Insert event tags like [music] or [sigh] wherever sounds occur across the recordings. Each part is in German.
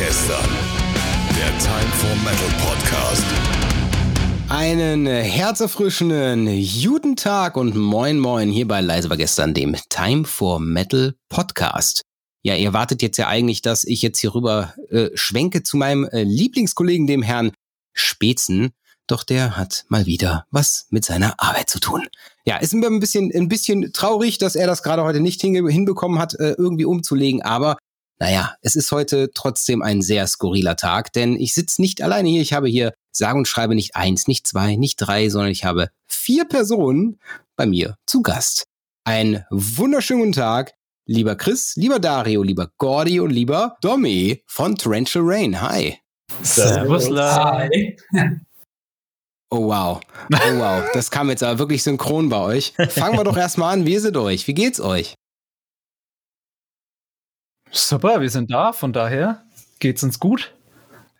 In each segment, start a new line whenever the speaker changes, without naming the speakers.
gestern. Der Time for Metal Podcast.
Einen herzerfrischenden guten Tag und moin moin hier bei Leise war gestern, dem Time for Metal Podcast. Ja, ihr wartet jetzt ja eigentlich, dass ich jetzt hier rüber äh, schwenke zu meinem äh, Lieblingskollegen, dem Herrn Spätzen. Doch der hat mal wieder was mit seiner Arbeit zu tun. Ja, ist mir ein bisschen, ein bisschen traurig, dass er das gerade heute nicht hinbekommen hat, äh, irgendwie umzulegen. Aber naja, es ist heute trotzdem ein sehr skurriler Tag, denn ich sitze nicht alleine hier. Ich habe hier sage und schreibe nicht eins, nicht zwei, nicht drei, sondern ich habe vier Personen bei mir zu Gast. Einen wunderschönen guten Tag, lieber Chris, lieber Dario, lieber Gordy und lieber Domi von Torrential Rain. Hi.
Servus, Hi. [laughs]
Oh wow. Oh wow. Das kam jetzt aber wirklich synchron bei euch. Fangen wir doch erstmal an. Wie ist es euch? Wie geht's euch?
Super, wir sind da. Von daher geht's uns gut.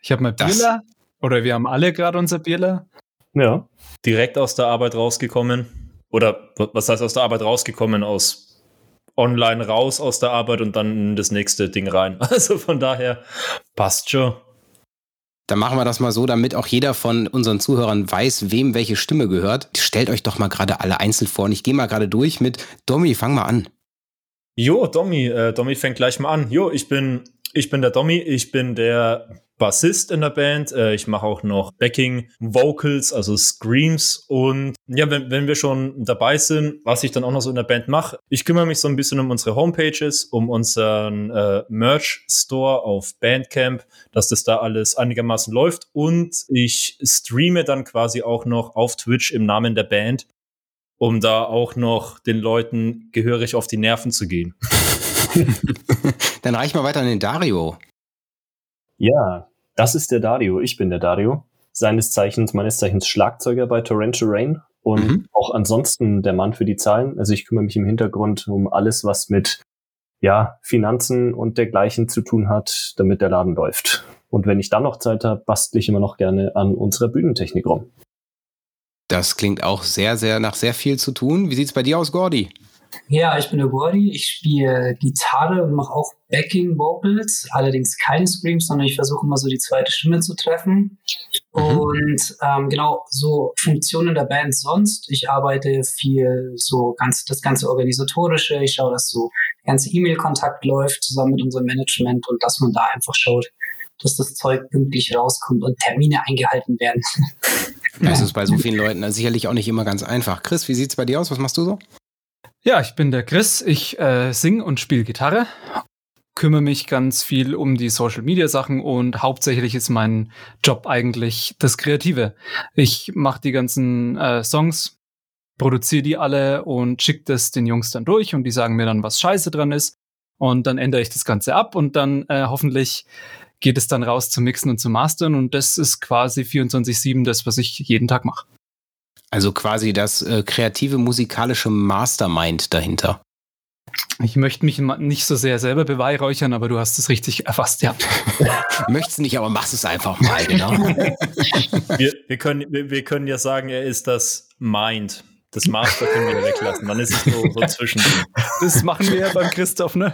Ich habe mein Bierler. Oder wir haben alle gerade unser Bierler.
Ja. Direkt aus der Arbeit rausgekommen. Oder was heißt aus der Arbeit rausgekommen? Aus online raus aus der Arbeit und dann in das nächste Ding rein. [laughs] Also von daher passt schon.
Dann machen wir das mal so, damit auch jeder von unseren Zuhörern weiß, wem welche Stimme gehört. Stellt euch doch mal gerade alle einzeln vor. Und ich gehe mal gerade durch mit Domi, fang mal an.
Jo, Domi, äh, Domi fängt gleich mal an. Jo, ich bin, ich bin der Domi, ich bin der Bassist in der Band. Äh, ich mache auch noch Backing Vocals, also Screams. Und ja, wenn, wenn wir schon dabei sind, was ich dann auch noch so in der Band mache, ich kümmere mich so ein bisschen um unsere Homepages, um unseren äh, Merch Store auf Bandcamp, dass das da alles einigermaßen läuft. Und ich streame dann quasi auch noch auf Twitch im Namen der Band, um da auch noch den Leuten gehörig auf die Nerven zu gehen. [laughs]
dann reich mal weiter an den Dario.
Ja, das ist der Dario. Ich bin der Dario. Seines Zeichens, meines Zeichens Schlagzeuger bei Torrential Rain und mhm. auch ansonsten der Mann für die Zahlen. Also ich kümmere mich im Hintergrund um alles, was mit ja, Finanzen und dergleichen zu tun hat, damit der Laden läuft. Und wenn ich dann noch Zeit habe, bastle ich immer noch gerne an unserer Bühnentechnik rum.
Das klingt auch sehr, sehr nach sehr viel zu tun. Wie sieht's bei dir aus, Gordy?
Ja, ich bin der Gordy. Ich spiele Gitarre und mache auch Backing Vocals, allerdings keine Screams, sondern ich versuche immer so die zweite Stimme zu treffen. Mhm. Und ähm, genau so Funktionen der Band sonst. Ich arbeite viel so ganz das ganze organisatorische. Ich schaue, dass so ganze E-Mail-Kontakt läuft zusammen mit unserem Management und dass man da einfach schaut, dass das Zeug pünktlich rauskommt und Termine eingehalten werden. [laughs]
Das ist bei so vielen Leuten sicherlich auch nicht immer ganz einfach. Chris, wie sieht's bei dir aus? Was machst du so?
Ja, ich bin der Chris. Ich äh, singe und spiele Gitarre, kümmere mich ganz viel um die Social Media Sachen und hauptsächlich ist mein Job eigentlich das Kreative. Ich mache die ganzen äh, Songs, produziere die alle und schicke das den Jungs dann durch und die sagen mir dann, was scheiße dran ist. Und dann ändere ich das Ganze ab und dann äh, hoffentlich geht es dann raus zum Mixen und zum Mastern und das ist quasi 24-7 das, was ich jeden Tag mache.
Also quasi das äh, kreative musikalische Mastermind dahinter.
Ich möchte mich nicht so sehr selber beweihräuchern, aber du hast es richtig erfasst, ja. [laughs]
Möchtest nicht, aber machst es einfach mal, genau. [laughs]
wir, wir, können, wir, wir, können ja sagen, er ist das Mind. Das Master können wir weglassen. Dann ist es so, so [laughs] zwischen.
Das machen wir ja beim Christoph, ne?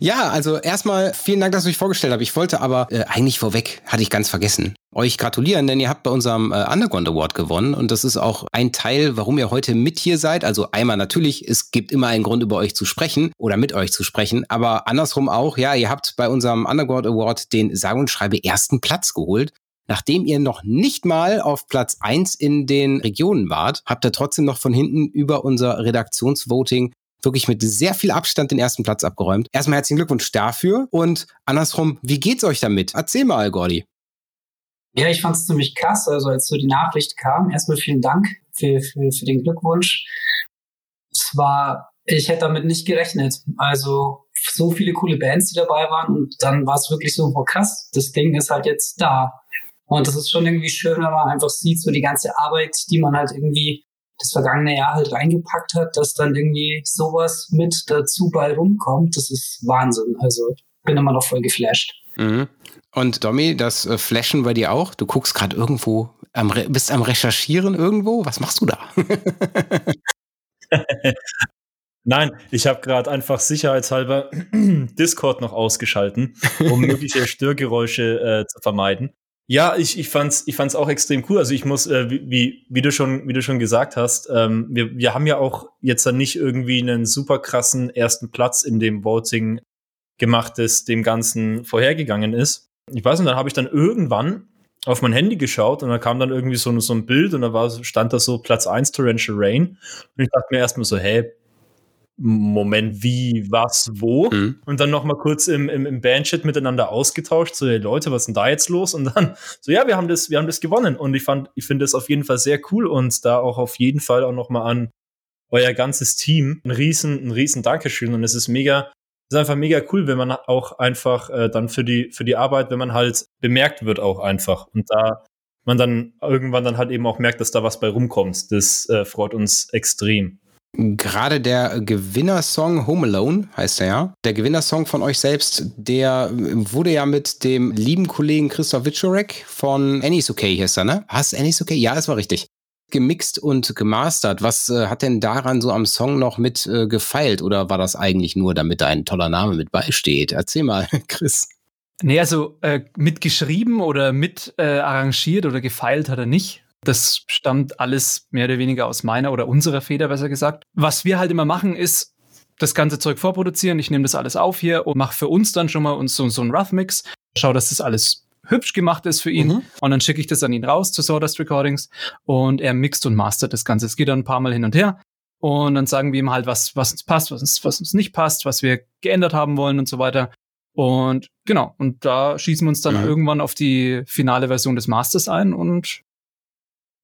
Ja, also erstmal vielen Dank, dass ich euch vorgestellt habt. Ich wollte aber äh, eigentlich vorweg, hatte ich ganz vergessen, euch gratulieren, denn ihr habt bei unserem äh, Underground Award gewonnen und das ist auch ein Teil, warum ihr heute mit hier seid. Also einmal natürlich, es gibt immer einen Grund, über euch zu sprechen oder mit euch zu sprechen, aber andersrum auch, ja, ihr habt bei unserem Underground Award den sage und schreibe ersten Platz geholt. Nachdem ihr noch nicht mal auf Platz eins in den Regionen wart, habt ihr trotzdem noch von hinten über unser Redaktionsvoting wirklich mit sehr viel Abstand den ersten Platz abgeräumt. Erstmal herzlichen Glückwunsch dafür und andersrum, wie geht's euch damit? Erzähl mal, Gordy.
Ja, ich fand es ziemlich krass. Also als so die Nachricht kam, erstmal vielen Dank für, für, für den Glückwunsch. Es war, ich hätte damit nicht gerechnet. Also so viele coole Bands, die dabei waren und dann war es wirklich so, boah krass, das Ding ist halt jetzt da. Und das ist schon irgendwie schön, wenn man einfach sieht, so die ganze Arbeit, die man halt irgendwie das vergangene Jahr halt reingepackt hat, dass dann irgendwie sowas mit dazu bei rumkommt, das ist Wahnsinn. Also bin immer noch voll geflasht.
Mhm. Und Domi, das äh, Flashen bei dir auch? Du guckst gerade irgendwo, am bist am Recherchieren irgendwo? Was machst du da? [laughs]
Nein, ich habe gerade einfach sicherheitshalber [clears throat] Discord noch ausgeschalten, um mögliche [laughs] Störgeräusche äh, zu vermeiden. Ja, ich, ich fand's, ich fand's auch extrem cool. Also ich muss, äh, wie, wie du schon, wie du schon gesagt hast, ähm, wir, wir haben ja auch jetzt dann nicht irgendwie einen super krassen ersten Platz in dem Voting gemacht, das dem Ganzen vorhergegangen ist. Ich weiß nicht, dann habe ich dann irgendwann auf mein Handy geschaut und da kam dann irgendwie so, so ein Bild und da war, stand da so Platz 1 Torrential Rain. Und ich dachte mir erstmal so, hey, Moment, wie, was, wo? Mhm. Und dann noch mal kurz im, im, im Bandchat miteinander ausgetauscht, so, hey Leute, was ist denn da jetzt los? Und dann [laughs] so, ja, wir haben das, wir haben das gewonnen. Und ich fand, ich finde das auf jeden Fall sehr cool und da auch auf jeden Fall auch noch mal an euer ganzes Team ein riesen, ein riesen Dankeschön. Und es ist mega, es ist einfach mega cool, wenn man auch einfach äh, dann für die, für die Arbeit, wenn man halt bemerkt wird auch einfach. Und da man dann irgendwann dann halt eben auch merkt, dass da was bei rumkommt. Das äh, freut uns extrem.
Gerade der Gewinnersong Home Alone heißt er ja. Der Gewinnersong von euch selbst, der wurde ja mit dem lieben Kollegen Christoph Wiczorek von Annie's Okay heißt er, ne? Hast Annie's Okay? Ja, das war richtig. Gemixt und gemastert. Was äh, hat denn daran so am Song noch mit äh, gefeilt oder war das eigentlich nur, damit ein toller Name mit beisteht? Erzähl mal, [laughs] Chris.
Nee, also äh, mitgeschrieben oder mit äh, arrangiert oder gefeilt hat er nicht. Das stammt alles mehr oder weniger aus meiner oder unserer Feder, besser gesagt. Was wir halt immer machen, ist das ganze Zeug vorproduzieren. Ich nehme das alles auf hier und mache für uns dann schon mal uns so, so einen Rough-Mix. Schau, dass das alles hübsch gemacht ist für ihn. Mhm. Und dann schicke ich das an ihn raus zu Sawdust Recordings und er mixt und mastert das Ganze. Es geht dann ein paar Mal hin und her. Und dann sagen wir ihm halt, was, was uns passt, was uns, was uns nicht passt, was wir geändert haben wollen und so weiter. Und genau, und da schießen wir uns dann mhm. irgendwann auf die finale Version des Masters ein und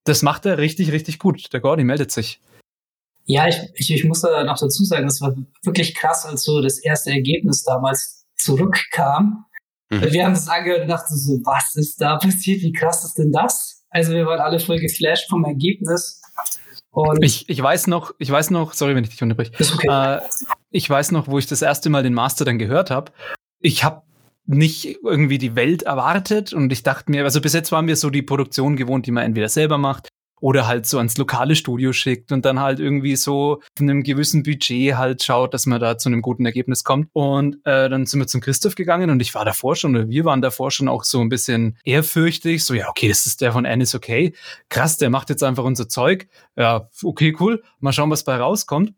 das macht er richtig, richtig gut. Der Gordy meldet sich.
Ja, ich, ich, ich muss da noch dazu sagen, das war wirklich krass, als so das erste Ergebnis damals zurückkam. Mhm. Wir haben das angehört und dachten so, was ist da passiert? Wie krass ist denn das? Also wir waren alle voll geflasht vom Ergebnis.
Und ich, ich weiß noch, ich weiß noch, sorry, wenn ich dich unterbreche. Okay. Äh, ich weiß noch, wo ich das erste Mal den Master dann gehört habe. Ich habe nicht irgendwie die Welt erwartet und ich dachte mir, also bis jetzt waren wir so die Produktion gewohnt, die man entweder selber macht oder halt so ans lokale Studio schickt und dann halt irgendwie so von einem gewissen Budget halt schaut, dass man da zu einem guten Ergebnis kommt. Und äh, dann sind wir zum Christoph gegangen und ich war davor schon, oder wir waren davor schon auch so ein bisschen ehrfürchtig, so ja, okay, das ist der von Ennis, okay, krass, der macht jetzt einfach unser Zeug. Ja, okay, cool, mal schauen, was bei rauskommt.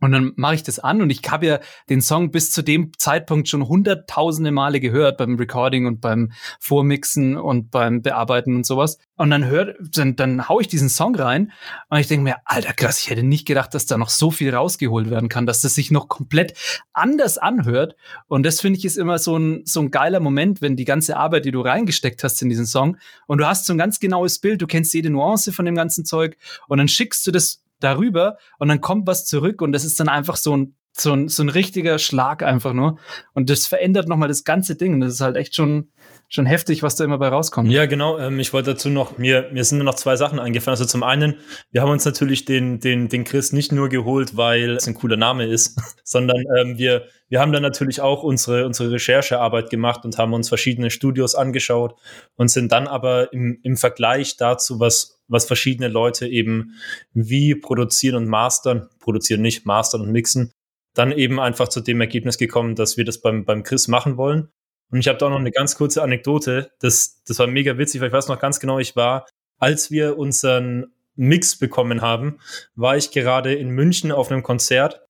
Und dann mache ich das an und ich habe ja den Song bis zu dem Zeitpunkt schon hunderttausende Male gehört beim Recording und beim Vormixen und beim Bearbeiten und sowas. Und dann hört, dann, dann hau ich diesen Song rein und ich denke mir, alter krass, ich hätte nicht gedacht, dass da noch so viel rausgeholt werden kann, dass das sich noch komplett anders anhört. Und das finde ich ist immer so ein, so ein geiler Moment, wenn die ganze Arbeit, die du reingesteckt hast in diesen Song und du hast so ein ganz genaues Bild, du kennst jede Nuance von dem ganzen Zeug und dann schickst du das darüber und dann kommt was zurück und das ist dann einfach so ein, so ein, so ein richtiger Schlag einfach nur. Und das verändert nochmal das ganze Ding. Das ist halt echt schon, schon heftig, was da immer bei rauskommt.
Ja, genau. Ähm, ich wollte dazu noch, mir, mir sind nur noch zwei Sachen eingefallen. Also zum einen, wir haben uns natürlich den, den, den Chris nicht nur geholt, weil es ein cooler Name ist, [laughs] sondern ähm, wir, wir haben dann natürlich auch unsere, unsere Recherchearbeit gemacht und haben uns verschiedene Studios angeschaut und sind dann aber im, im Vergleich dazu, was, was verschiedene Leute eben wie produzieren und mastern, produzieren nicht, mastern und mixen, dann eben einfach zu dem Ergebnis gekommen, dass wir das beim, beim Chris machen wollen und ich habe da auch noch eine ganz kurze Anekdote. Das, das war mega witzig, weil ich weiß noch ganz genau, ich war, als wir unseren Mix bekommen haben, war ich gerade in München auf einem Konzert.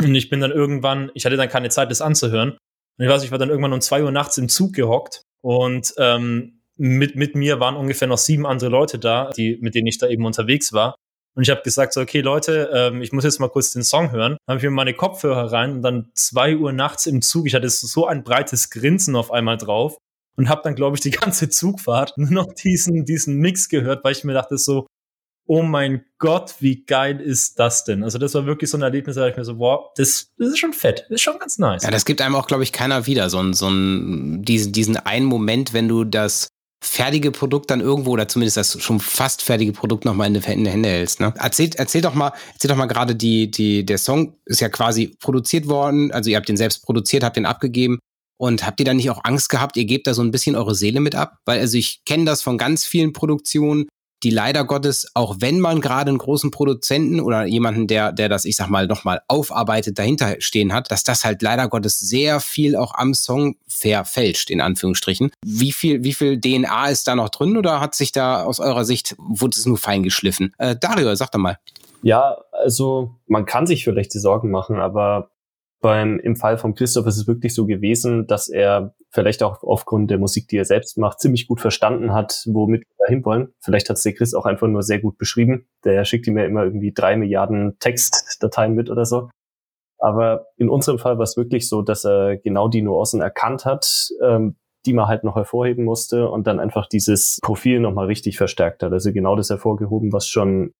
Und ich bin dann irgendwann, ich hatte dann keine Zeit, das anzuhören. Und ich weiß, ich war dann irgendwann um zwei Uhr nachts im Zug gehockt. Und ähm, mit, mit mir waren ungefähr noch sieben andere Leute da, die, mit denen ich da eben unterwegs war. Und ich habe gesagt, so, okay, Leute, ähm, ich muss jetzt mal kurz den Song hören. Dann habe ich mir meine Kopfhörer rein und dann zwei Uhr nachts im Zug, ich hatte so ein breites Grinsen auf einmal drauf und habe dann, glaube ich, die ganze Zugfahrt [laughs] nur noch diesen, diesen Mix gehört, weil ich mir dachte so, oh mein Gott, wie geil ist das denn? Also das war wirklich so ein Erlebnis, da ich mir so, wow, das, das ist schon fett, das ist schon ganz nice.
Ja, das gibt einem auch, glaube ich, keiner wieder, so, ein, so ein, diesen, diesen einen Moment, wenn du das fertige Produkt dann irgendwo oder zumindest das schon fast fertige Produkt nochmal in, in den Hände hältst. Ne? Erzähl, erzähl doch mal, erzähl doch mal gerade die, die, der Song ist ja quasi produziert worden, also ihr habt den selbst produziert, habt den abgegeben und habt ihr dann nicht auch Angst gehabt, ihr gebt da so ein bisschen eure Seele mit ab? Weil also ich kenne das von ganz vielen Produktionen, die leider Gottes, auch wenn man gerade einen großen Produzenten oder jemanden, der, der das, ich sag mal, nochmal aufarbeitet, dahinter stehen hat, dass das halt leider Gottes sehr viel auch am Song verfälscht, in Anführungsstrichen. Wie viel, wie viel DNA ist da noch drin oder hat sich da aus eurer Sicht, wurde es nur fein geschliffen? Äh, Dario, sag doch mal.
Ja, also man kann sich vielleicht die Sorgen machen, aber beim, im Fall von Christoph ist es wirklich so gewesen, dass er vielleicht auch aufgrund der Musik, die er selbst macht, ziemlich gut verstanden hat, womit wir dahin wollen. Vielleicht hat es der Chris auch einfach nur sehr gut beschrieben. Der schickt ihm ja immer irgendwie drei Milliarden Textdateien mit oder so. Aber in unserem Fall war es wirklich so, dass er genau die Nuancen erkannt hat, ähm, die man halt noch hervorheben musste und dann einfach dieses Profil nochmal richtig verstärkt hat. Also genau das hervorgehoben, was schon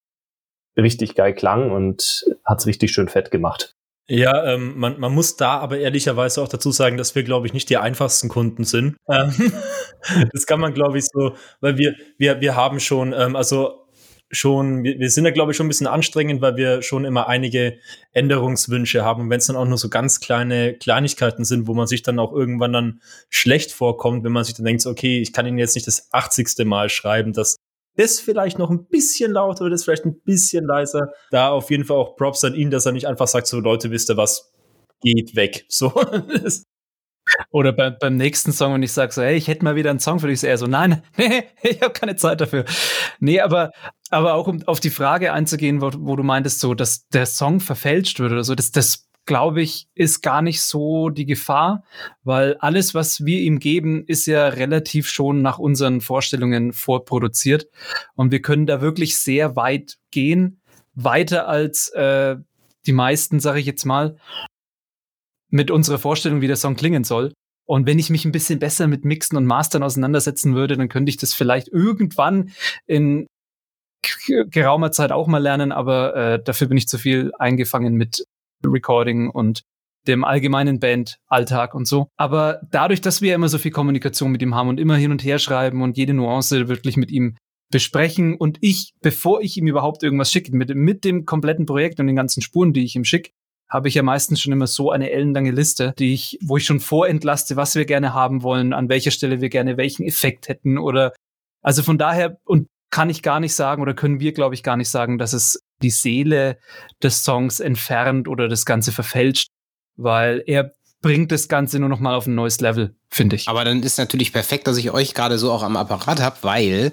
richtig geil klang und hat es richtig schön fett gemacht.
Ja, ähm, man, man muss da aber ehrlicherweise auch dazu sagen, dass wir, glaube ich, nicht die einfachsten Kunden sind. Ähm, [laughs] das kann man, glaube ich, so, weil wir, wir, wir haben schon, ähm, also schon, wir, wir sind da, glaube ich, schon ein bisschen anstrengend, weil wir schon immer einige Änderungswünsche haben. Und wenn es dann auch nur so ganz kleine Kleinigkeiten sind, wo man sich dann auch irgendwann dann schlecht vorkommt, wenn man sich dann denkt, okay, ich kann Ihnen jetzt nicht das 80. Mal schreiben, dass das vielleicht noch ein bisschen lauter oder das vielleicht ein bisschen leiser. Da auf jeden Fall auch Props an ihn, dass er nicht einfach sagt, so Leute, wisst ihr was, geht weg. [laughs] So.
Oder bei, beim nächsten Song, wenn ich sage so, hey, ich hätte mal wieder einen Song für dich, ist er so, nein, [laughs] nee, ich habe keine Zeit dafür. Nee, aber, aber auch um auf die Frage einzugehen, wo, wo du meintest, so, dass der Song verfälscht wird oder so, das, das glaube ich, ist gar nicht so die Gefahr, weil alles, was wir ihm geben, ist ja relativ schon nach unseren Vorstellungen vorproduziert. Und wir können da wirklich sehr weit gehen, weiter als äh, die meisten, sage ich jetzt mal, mit unserer Vorstellung, wie der Song klingen soll. Und wenn ich mich ein bisschen besser mit Mixen und Mastern auseinandersetzen würde, dann könnte ich das vielleicht irgendwann in geraumer Zeit auch mal lernen, aber äh, dafür bin ich zu viel eingefangen mit Recording und dem allgemeinen Bandalltag und so. Aber dadurch, dass wir immer so viel Kommunikation mit ihm haben und immer hin und her schreiben und jede Nuance wirklich mit ihm besprechen und ich, bevor ich ihm überhaupt irgendwas schicke, mit, mit dem kompletten Projekt und den ganzen Spuren, die ich ihm schicke, habe ich ja meistens schon immer so eine ellenlange Liste, die ich, wo ich schon vorentlaste, was wir gerne haben wollen, an welcher Stelle wir gerne welchen Effekt hätten oder also von daher und kann ich gar nicht sagen oder können wir, glaube ich, gar nicht sagen, dass es die Seele des Songs entfernt oder das Ganze verfälscht, weil er bringt das Ganze nur noch mal auf ein neues Level, finde ich.
Aber dann ist natürlich perfekt, dass ich euch gerade so auch am Apparat habe, weil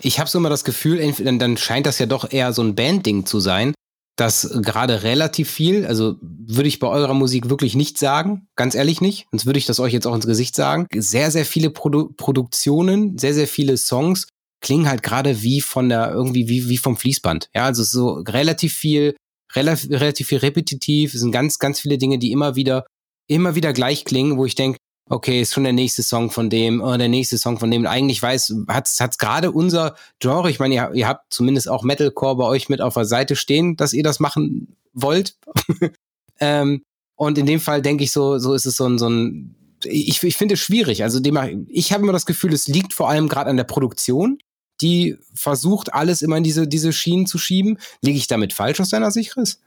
ich habe so immer das Gefühl, dann scheint das ja doch eher so ein Bandding zu sein, dass gerade relativ viel, also würde ich bei eurer Musik wirklich nicht sagen, ganz ehrlich nicht, sonst würde ich das euch jetzt auch ins Gesicht sagen. Sehr, sehr viele Produ Produktionen, sehr, sehr viele Songs klingen halt gerade wie von der, irgendwie wie, wie vom Fließband. Ja, also so relativ viel, relativ, relativ viel repetitiv, es sind ganz, ganz viele Dinge, die immer wieder, immer wieder gleich klingen, wo ich denke, okay, ist schon der nächste Song von dem, oder der nächste Song von dem. Und eigentlich weiß, hat's, hat's gerade unser Genre, ich meine, ihr, ihr habt zumindest auch Metalcore bei euch mit auf der Seite stehen, dass ihr das machen wollt. [laughs] ähm, und in dem Fall denke ich so, so ist es so ein, so ein ich, ich finde es schwierig. Also dem, ich habe immer das Gefühl, es liegt vor allem gerade an der Produktion die versucht, alles immer in diese, diese Schienen zu schieben. Liege ich damit falsch aus deiner Sicht, Chris?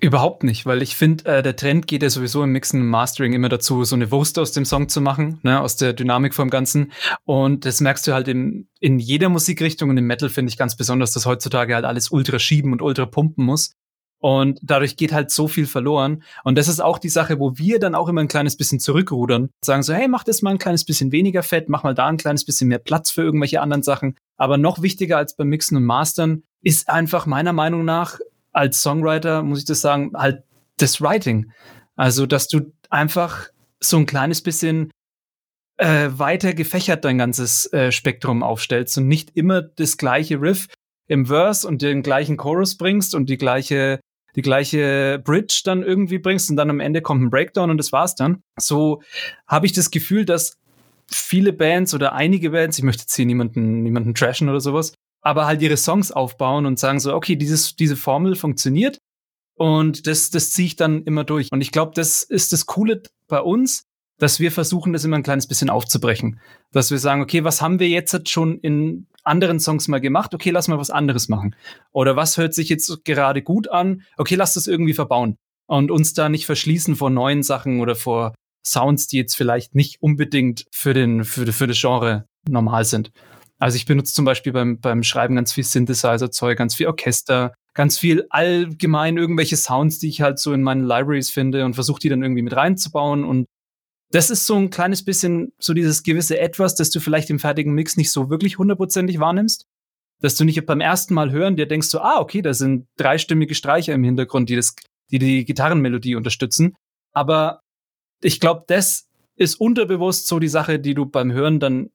Überhaupt nicht, weil ich finde, äh, der Trend geht ja sowieso im Mixen und Mastering immer dazu, so eine Wurst aus dem Song zu machen, ne, aus der Dynamik vom Ganzen. Und das merkst du halt in, in jeder Musikrichtung und im Metal finde ich ganz besonders, dass heutzutage halt alles ultra schieben und ultra pumpen muss. Und dadurch geht halt so viel verloren. Und das ist auch die Sache, wo wir dann auch immer ein kleines bisschen zurückrudern. Sagen so, hey, mach das mal ein kleines bisschen weniger fett, mach mal da ein kleines bisschen mehr Platz für irgendwelche anderen Sachen. Aber noch wichtiger als beim Mixen und Mastern ist einfach meiner Meinung nach als Songwriter, muss ich das sagen, halt das Writing. Also, dass du einfach so ein kleines bisschen äh, weiter gefächert dein ganzes äh, Spektrum aufstellst und nicht immer das gleiche Riff im Verse und den gleichen Chorus bringst und die gleiche die gleiche Bridge dann irgendwie bringst und dann am Ende kommt ein Breakdown und das war's dann. So habe ich das Gefühl, dass viele Bands oder einige Bands, ich möchte jetzt hier niemanden, niemanden trashen oder sowas, aber halt ihre Songs aufbauen und sagen so, okay, dieses, diese Formel funktioniert und das, das ziehe ich dann immer durch. Und ich glaube, das ist das Coole bei uns, dass wir versuchen, das immer ein kleines bisschen aufzubrechen. Dass wir sagen, okay, was haben wir jetzt schon in anderen Songs mal gemacht? Okay, lass mal was anderes machen. Oder was hört sich jetzt gerade gut an? Okay, lass das irgendwie verbauen. Und uns da nicht verschließen vor neuen Sachen oder vor Sounds, die jetzt vielleicht nicht unbedingt für den, für, für das Genre normal sind. Also ich benutze zum Beispiel beim, beim Schreiben ganz viel Synthesizer-Zeug, ganz viel Orchester, ganz viel allgemein irgendwelche Sounds, die ich halt so in meinen Libraries finde und versuche die dann irgendwie mit reinzubauen. Und das ist so ein kleines bisschen so dieses gewisse Etwas, das du vielleicht im fertigen Mix nicht so wirklich hundertprozentig wahrnimmst. Dass du nicht beim ersten Mal hören dir denkst so, ah, okay, da sind dreistimmige Streicher im Hintergrund, die das, die die Gitarrenmelodie unterstützen. Aber ich glaube, das ist unterbewusst so die Sache, die du beim Hören dann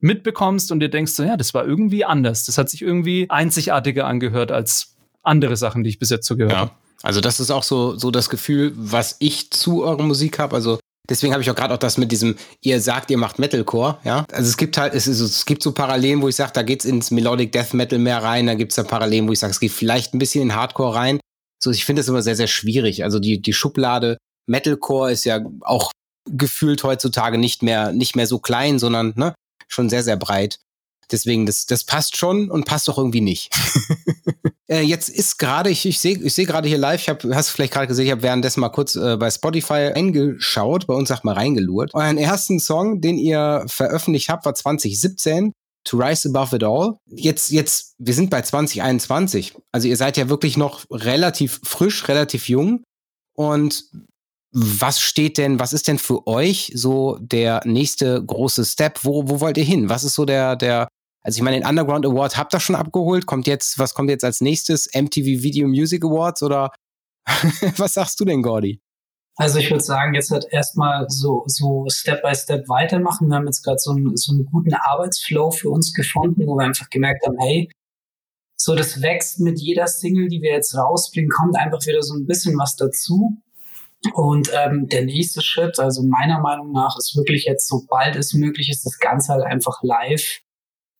mitbekommst und dir denkst so, ja, das war irgendwie anders. Das hat sich irgendwie einzigartiger angehört als andere Sachen, die ich bis jetzt so gehört ja. habe.
Also das ist auch so, so das Gefühl, was ich zu eurer Musik habe. Also deswegen habe ich auch gerade auch das mit diesem, ihr sagt, ihr macht Metalcore, ja. Also es gibt halt, es, ist, es gibt so Parallelen, wo ich sage, da geht's ins Melodic Death Metal mehr rein, da gibt's da Parallelen, wo ich sage, es geht vielleicht ein bisschen in Hardcore rein. So, ich finde das immer sehr, sehr schwierig. Also die, die Schublade Metalcore ist ja auch gefühlt heutzutage nicht mehr, nicht mehr so klein, sondern ne, schon sehr, sehr breit. Deswegen, das, das passt schon und passt doch irgendwie nicht. [laughs] äh, jetzt ist gerade, ich, ich sehe ich seh gerade hier live, ich hab, hast du vielleicht gerade gesehen, ich habe währenddessen mal kurz äh, bei Spotify eingeschaut, bei uns sagt mal reingelurt. Euren ersten Song, den ihr veröffentlicht habt, war 2017. To Rise Above It All. Jetzt, jetzt, wir sind bei 2021. Also ihr seid ja wirklich noch relativ frisch, relativ jung. Und was steht denn, was ist denn für euch so der nächste große Step? Wo, wo wollt ihr hin? Was ist so der, der, also ich meine, den Underground Award habt ihr schon abgeholt. Kommt jetzt, was kommt jetzt als nächstes? MTV Video Music Awards oder [laughs] was sagst du denn, Gordy?
Also ich würde sagen, jetzt halt erstmal so, so Step by Step weitermachen. Wir haben jetzt gerade so, einen, so einen guten Arbeitsflow für uns gefunden, wo wir einfach gemerkt haben, hey, so das wächst mit jeder Single, die wir jetzt rausbringen, kommt einfach wieder so ein bisschen was dazu. Und ähm, der nächste Schritt, also meiner Meinung nach, ist wirklich jetzt, sobald es möglich ist, das Ganze halt einfach live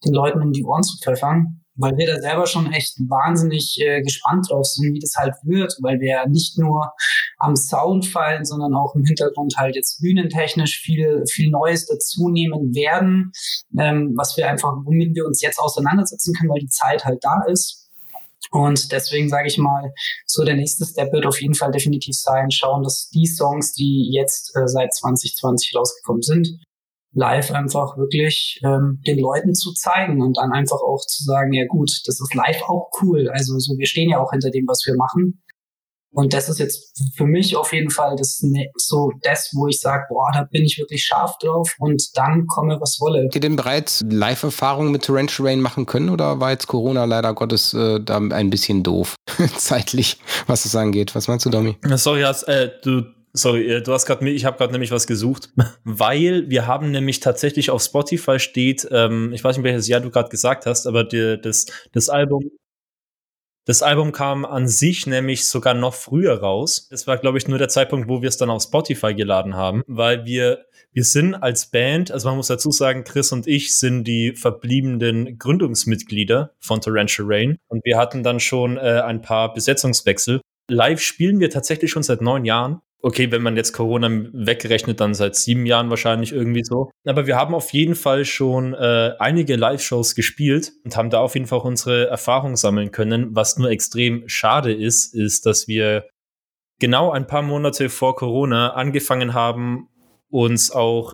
den Leuten um die Ohren zu pfeffern, weil wir da selber schon echt wahnsinnig äh, gespannt drauf sind, wie das halt wird, weil wir ja nicht nur am Sound fallen, sondern auch im Hintergrund halt jetzt bühnentechnisch viel, viel Neues dazu nehmen werden, ähm, was wir einfach, womit wir uns jetzt auseinandersetzen können, weil die Zeit halt da ist. Und deswegen sage ich mal, so der nächste Step wird auf jeden Fall definitiv sein, schauen, dass die Songs, die jetzt äh, seit 2020 rausgekommen sind, live einfach wirklich ähm, den Leuten zu zeigen und dann einfach auch zu sagen, ja gut, das ist live auch cool. Also so, wir stehen ja auch hinter dem, was wir machen. Und das ist jetzt für mich auf jeden Fall das ne, so das, wo ich sage, boah, da bin ich wirklich scharf drauf und dann komme was wolle.
Habt ihr denn bereits Live-Erfahrungen mit Torrential Rain machen können oder war jetzt Corona leider Gottes äh, da ein bisschen doof [laughs] zeitlich, was es angeht? Was meinst du, Domi?
Sorry, hast, äh, du Sorry, äh, du hast gerade ich habe gerade nämlich was gesucht, [laughs] weil wir haben nämlich tatsächlich auf Spotify steht, ähm, ich weiß nicht welches Jahr du gerade gesagt hast, aber die, das das Album das Album kam an sich nämlich sogar noch früher raus. Das war, glaube ich, nur der Zeitpunkt, wo wir es dann auf Spotify geladen haben, weil wir, wir sind als Band, also man muss dazu sagen, Chris und ich sind die verbliebenen Gründungsmitglieder von Torrential Rain und wir hatten dann schon äh, ein paar Besetzungswechsel. Live spielen wir tatsächlich schon seit neun Jahren okay, wenn man jetzt Corona wegrechnet, dann seit sieben Jahren wahrscheinlich irgendwie so. Aber wir haben auf jeden Fall schon äh, einige Live-Shows gespielt und haben da auf jeden Fall auch unsere Erfahrung sammeln können. Was nur extrem schade ist, ist, dass wir genau ein paar Monate vor Corona angefangen haben, uns auch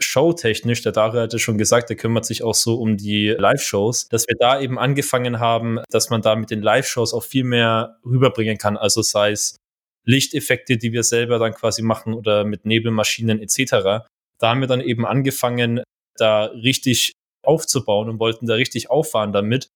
showtechnisch, der Dario hatte schon gesagt, der kümmert sich auch so um die Live-Shows, dass wir da eben angefangen haben, dass man da mit den Live-Shows auch viel mehr rüberbringen kann. Also sei es Lichteffekte, die wir selber dann quasi machen oder mit Nebelmaschinen etc. Da haben wir dann eben angefangen, da richtig aufzubauen und wollten da richtig auffahren damit.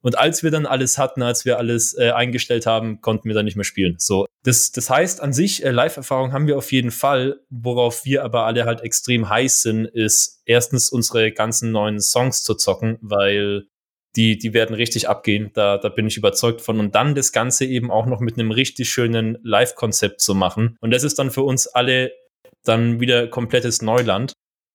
Und als wir dann alles hatten, als wir alles äh, eingestellt haben, konnten wir dann nicht mehr spielen. So, das, das heißt an sich, äh, Live-Erfahrung haben wir auf jeden Fall. Worauf wir aber alle halt extrem heiß sind, ist erstens unsere ganzen neuen Songs zu zocken, weil die, die werden richtig abgehen. Da, da bin ich überzeugt von. Und dann das Ganze eben auch noch mit einem richtig schönen Live-Konzept zu machen. Und das ist dann für uns alle dann wieder komplettes Neuland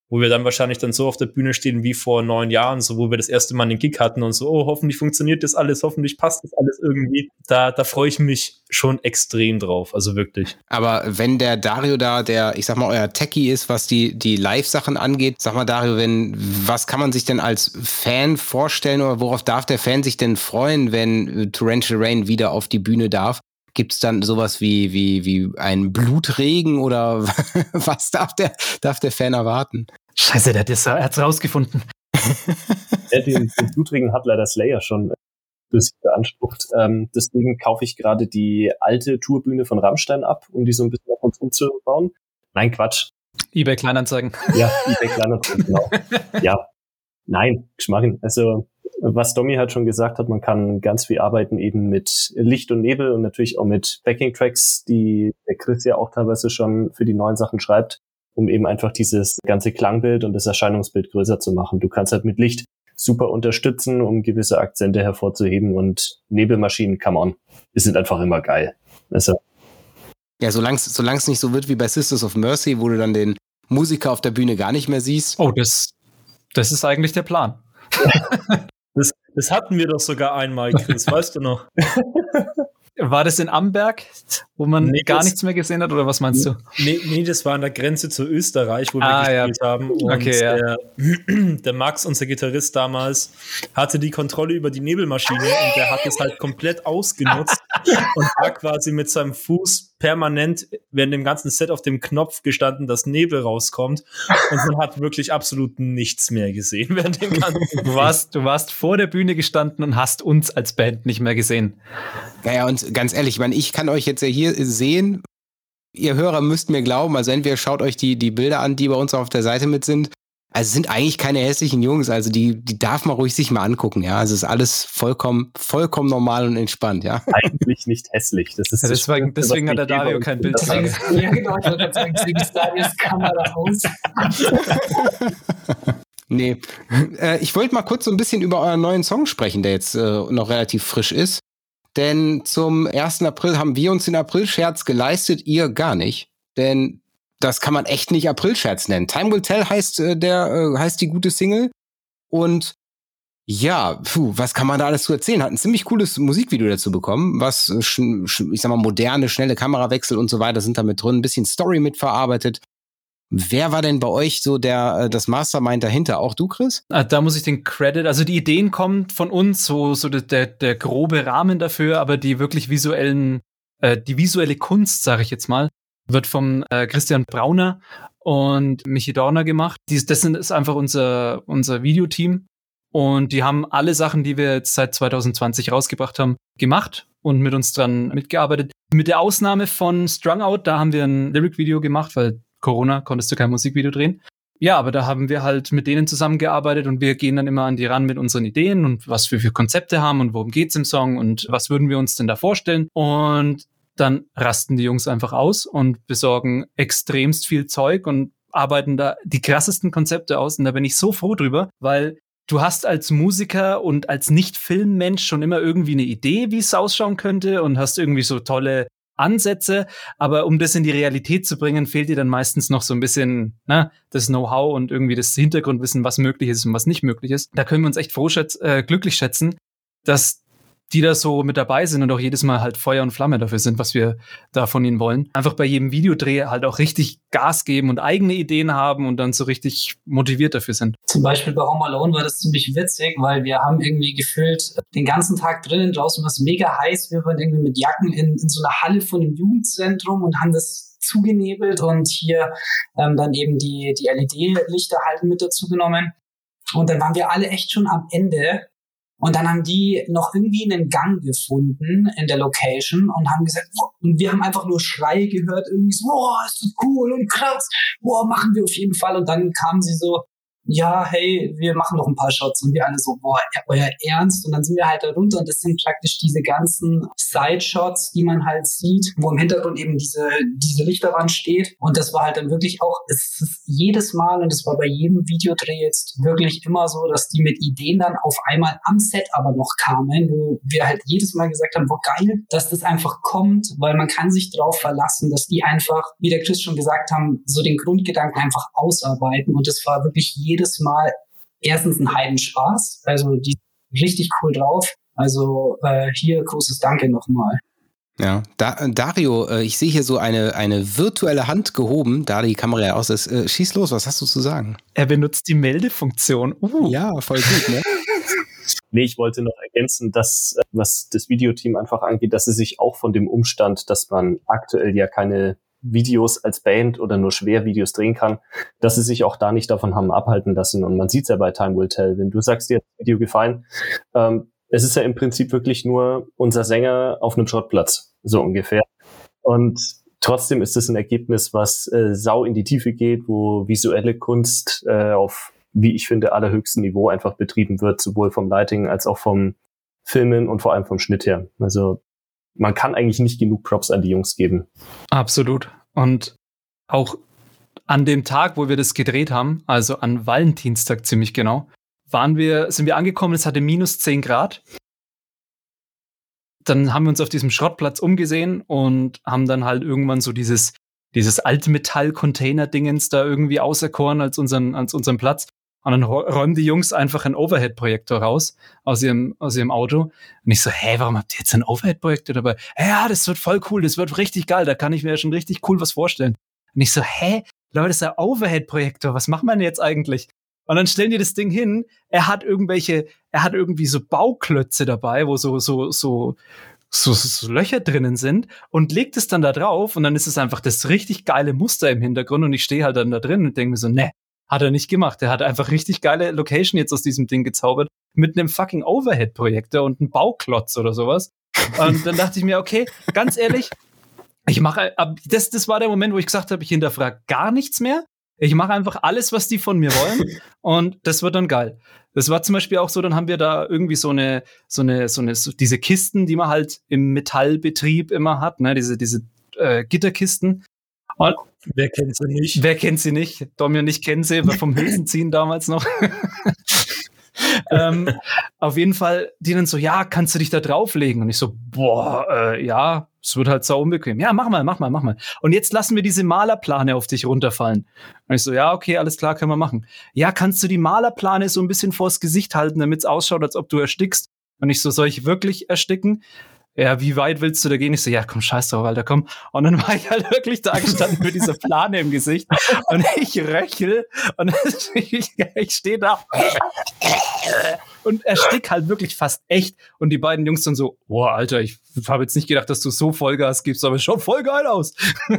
wo wir dann wahrscheinlich dann so auf der Bühne stehen wie vor neun Jahren, so wo wir das erste Mal den Gig hatten und so, oh, hoffentlich funktioniert das alles, hoffentlich passt das alles irgendwie. Da, da freue ich mich schon extrem drauf, also wirklich.
Aber wenn der Dario da, der, ich sag mal, euer Techie ist, was die, die Live-Sachen angeht, sag mal, Dario, wenn, was kann man sich denn als Fan vorstellen oder worauf darf der Fan sich denn freuen, wenn Torrential Rain wieder auf die Bühne darf? Gibt es dann sowas wie, wie, wie ein Blutregen oder [laughs] was darf der, darf der Fan erwarten?
Scheiße, der hat es rausgefunden. [laughs]
Ja, den, den blutigen hat leider Slayer schon für sich beansprucht. Ähm, deswegen kaufe ich gerade die alte Tourbühne von Rammstein ab, um die so ein bisschen auf uns umzubauen. Nein, Quatsch.
eBay Kleinanzeigen.
Ja, eBay Kleinanzeigen, genau. [laughs] Ja, nein, Geschmacken. Also, was Domi halt schon gesagt hat, man kann ganz viel arbeiten eben mit Licht und Nebel und natürlich auch mit Backing-Tracks, die der Chris ja auch teilweise schon für die neuen Sachen schreibt, um eben einfach dieses ganze Klangbild und das Erscheinungsbild größer zu machen. Du kannst halt mit Licht super unterstützen, um gewisse Akzente hervorzuheben und Nebelmaschinen, come on, die sind einfach immer geil. Also,
Ja, solange es nicht so wird wie bei Sisters of Mercy, wo du dann den Musiker auf der Bühne gar nicht mehr siehst.
Oh, das, das ist eigentlich der Plan. [laughs]
Das, das hatten wir doch sogar einmal, Chris, weißt du noch? [laughs]
War das in Amberg, wo man
Nee,
gar nichts mehr gesehen hat, oder was meinst du?
Nee, nee, das war an der Grenze zu Österreich, wo wir
Ah, ja.
gespielt haben. Und
Okay, ja.
der, [clears throat] der Max, unser Gitarrist damals, hatte die Kontrolle über die Nebelmaschine und der hat es halt komplett ausgenutzt [laughs] und war quasi mit seinem Fuß permanent während dem ganzen Set auf dem Knopf gestanden, dass Nebel rauskommt. Und man hat wirklich absolut nichts mehr gesehen während dem [laughs] ganzen
Du warst, du warst vor der Bühne gestanden und hast uns als Band nicht mehr gesehen.
Naja, und ganz ehrlich, ich meine, ich kann euch jetzt ja hier sehen. Ihr Hörer müsst mir glauben, also entweder schaut euch die, die Bilder an, die bei uns auf der Seite mit sind. Also es sind eigentlich keine hässlichen Jungs, also die, die darf man ruhig sich mal angucken, ja. Also es ist alles vollkommen, vollkommen normal und entspannt, ja. [laughs]
eigentlich nicht hässlich. Das ist
Ja,
das
deswegen- deswegen hat der Dario kein
in
Bild.
Ja, genau, ich wollte sagen, deswegen ist Kamera aus. [laughs]
Nee. Äh, ich wollte mal kurz so ein bisschen über euren neuen Song sprechen, der jetzt äh, noch relativ frisch ist. Denn zum 1. April haben wir uns den April-Scherz geleistet, ihr gar nicht. Denn das kann man echt nicht April-Scherz nennen. Time Will Tell heißt, äh, der, äh, heißt die gute Single. Und ja, puh, was kann man da alles zu erzählen? Hat ein ziemlich cooles Musikvideo dazu bekommen, was, äh, ich sag mal, moderne, schnelle Kamerawechsel und so weiter sind da mit drin, ein bisschen Story mitverarbeitet. Wer war denn bei euch so der, äh, das Mastermind dahinter? Auch du, Chris?
Ah, Da muss ich den Credit, also die Ideen kommen von uns, so, so der, der, grobe Rahmen dafür, aber die wirklich visuellen, äh, die visuelle Kunst, sage ich jetzt mal, wird vom äh, Christian Brauner und Michi Dorner gemacht. Dies, das ist einfach unser, unser Videoteam. Und die haben alle Sachen, die wir jetzt seit 2020 rausgebracht haben, gemacht und mit uns dran mitgearbeitet. Mit der Ausnahme von Strung Out, da haben wir ein Lyric-Video gemacht, weil Corona konntest du kein Musikvideo drehen. Ja, aber da haben wir halt mit denen zusammengearbeitet und wir gehen dann immer an die ran mit unseren Ideen und was wir für Konzepte haben und worum geht's im Song und was würden wir uns denn da vorstellen. Und dann rasten die Jungs einfach aus und besorgen extremst viel Zeug und arbeiten da die krassesten Konzepte aus. Und da bin ich so froh drüber, weil du hast als Musiker und als Nicht-Filmmensch schon immer irgendwie eine Idee, wie es ausschauen könnte und hast irgendwie so tolle Ansätze, aber um das in die Realität zu bringen, fehlt dir dann meistens noch so ein bisschen ne, das Know-how und irgendwie das Hintergrundwissen, was möglich ist und was nicht möglich ist. Da können wir uns echt froh schätz äh, glücklich schätzen, dass die da so mit dabei sind und auch jedes Mal halt Feuer und Flamme dafür sind, was wir da von ihnen wollen. Einfach bei jedem Videodreh halt auch richtig Gas geben und eigene Ideen haben und dann so richtig motiviert dafür sind.
Zum Beispiel bei Home Alone war das ziemlich witzig, weil wir haben irgendwie gefühlt den ganzen Tag drinnen, draußen war es mega heiß. Wir waren irgendwie mit Jacken in, in so einer Halle von einem Jugendzentrum und haben das zugenebelt und hier ähm, dann eben die, die LED-Lichter halt mit dazu genommen. Und dann waren wir alle echt schon am Ende. Und dann haben die noch irgendwie einen Gang gefunden in der Location und haben gesagt, und wir haben einfach nur Schreie gehört, irgendwie so, wow, ist das cool und krass, wow, machen wir auf jeden Fall. Und dann kamen sie so, ja, hey, wir machen noch ein paar Shots. Und wir alle so, boah, euer Ernst? Und dann sind wir halt da runter und das sind praktisch diese ganzen Side-Shots, die man halt sieht, wo im Hintergrund eben diese, diese Lichterwand steht. Und das war halt dann wirklich auch, es ist jedes Mal und es war bei jedem Videodreh jetzt wirklich immer so, dass die mit Ideen dann auf einmal am Set aber noch kamen, wo wir halt jedes Mal gesagt haben, boah, geil, dass das einfach kommt, weil man kann sich drauf verlassen, dass die einfach, wie der Chris schon gesagt haben, so den Grundgedanken einfach ausarbeiten. Und das war wirklich jedes Mal erstens ein Heidenspaß. Also die richtig cool drauf. Also äh, hier großes Danke nochmal.
Ja, da, Dario, äh, ich sehe hier so eine, eine virtuelle Hand gehoben, da die Kamera ja aus ist. Äh, schieß los, was hast du zu sagen?
Er benutzt die Meldefunktion. Uh.
Ja, voll gut, ne? [laughs]
Nee, ich wollte noch ergänzen, dass, äh, was das Videoteam einfach angeht, dass sie sich auch von dem Umstand, dass man aktuell ja keine Videos als Band oder nur schwer Videos drehen kann, dass sie sich auch da nicht davon haben abhalten lassen. Und man sieht es ja bei Time Will Tell. Wenn du sagst, dir hat das Video gefallen, ähm, es ist ja im Prinzip wirklich nur unser Sänger auf einem Schrottplatz, so ungefähr. Und trotzdem ist es ein Ergebnis, was äh, sau in die Tiefe geht, wo visuelle Kunst äh, auf, wie ich finde, allerhöchstem Niveau einfach betrieben wird, sowohl vom Lighting als auch vom Filmen und vor allem vom Schnitt her. Also man kann eigentlich nicht genug Props an die Jungs geben.
Absolut. Und auch an dem Tag, wo wir das gedreht haben, also an Valentinstag ziemlich genau, waren wir, sind wir angekommen, es hatte minus 10 Grad. Dann haben wir uns auf diesem Schrottplatz umgesehen und haben dann halt irgendwann so dieses, dieses Altmetall-Container-Dingens da irgendwie auserkoren als unseren, als unseren Platz. Und dann räumen die Jungs einfach einen Overhead-Projektor raus aus ihrem, aus ihrem Auto. Und ich so, hä, warum habt ihr jetzt einen Overhead-Projektor dabei? Ja, das wird voll cool, das wird richtig geil, da kann ich mir ja schon richtig cool was vorstellen. Und ich so, hä, Leute, das ist ein Overhead-Projektor, was macht man jetzt eigentlich? Und dann stellen die das Ding hin, er hat irgendwelche, er hat irgendwie so Bauklötze dabei, wo so, so, so, so, so Löcher drinnen sind und legt es dann da drauf und dann ist es einfach das richtig geile Muster im Hintergrund und ich stehe halt dann da drin und denke mir so, ne, hat er nicht gemacht. Er hat einfach richtig geile Location jetzt aus diesem Ding gezaubert mit einem fucking Overhead-Projektor und einem Bauklotz oder sowas. Und dann dachte ich mir, okay, ganz ehrlich, ich mache, das, das war der Moment, wo ich gesagt habe, ich hinterfrage gar nichts mehr. Ich mache einfach alles, was die von mir wollen und das wird dann geil. Das war zum Beispiel auch so, dann haben wir da irgendwie so eine, so eine, so eine, so diese Kisten, die man halt im Metallbetrieb immer hat, ne, diese, diese äh, Gitterkisten.
Und wer kennt sie nicht?
Wer kennt sie nicht? Domi und ich kennen sie vom [laughs] Hülsenziehen damals noch. [laughs] ähm, auf jeden Fall, die dann so, ja, kannst du dich da drauflegen? Und ich so, boah, äh, ja, es wird halt so unbequem. Ja, mach mal, mach mal, mach mal. Und jetzt lassen wir diese Malerplane auf dich runterfallen. Und ich so, ja, okay, alles klar, können wir machen. Ja, kannst du die Malerplane so ein bisschen vors Gesicht halten, damit es ausschaut, als ob du erstickst? Und ich so, soll ich wirklich ersticken? Ja, wie weit willst du da gehen? Ich so, ja, komm, scheiß drauf, Alter, komm. Und dann war ich halt wirklich da gestanden mit dieser Plane im Gesicht und ich röchel und [laughs] ich, ich stehe da und erstick halt wirklich fast echt. Und die beiden Jungs dann so, boah, Alter, ich habe jetzt nicht gedacht, dass du so Vollgas gibst, aber es schaut voll geil aus. [laughs]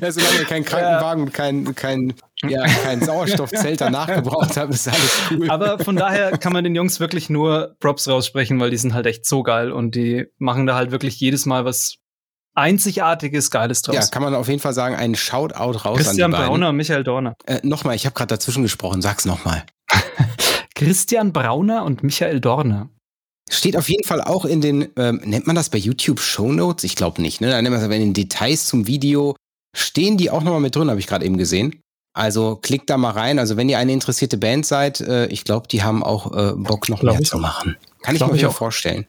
ja, solange keinen Krankenwagen und kein, kein, [laughs] ja, kein Sauerstoffzelt danach gebraucht habt, ist alles cool.
Aber von daher kann man den Jungs wirklich nur Props raussprechen, weil die sind halt echt so geil und die machen da halt wirklich jedes Mal was einzigartiges, geiles draus.
Ja, kann man auf jeden Fall sagen, einen Shoutout raus
Christian
an die beiden.
Brauner und Michael Dorner.
Äh, nochmal, ich habe gerade dazwischen gesprochen, sag's nochmal. [laughs]
Christian Brauner und Michael Dorner.
Steht auf jeden Fall auch in den, ähm, nennt man das bei YouTube Show Notes? Ich glaube nicht, ne? Da nennt man das, wenn in Details zum Video stehen die auch nochmal mit drin, habe ich gerade eben gesehen. Also klickt da mal rein. Also wenn ihr eine interessierte Band seid, äh, ich glaube, die haben auch äh, Bock noch
Glaub
mehr
ich
zu machen. Kann ich mir
ich auch.
vorstellen.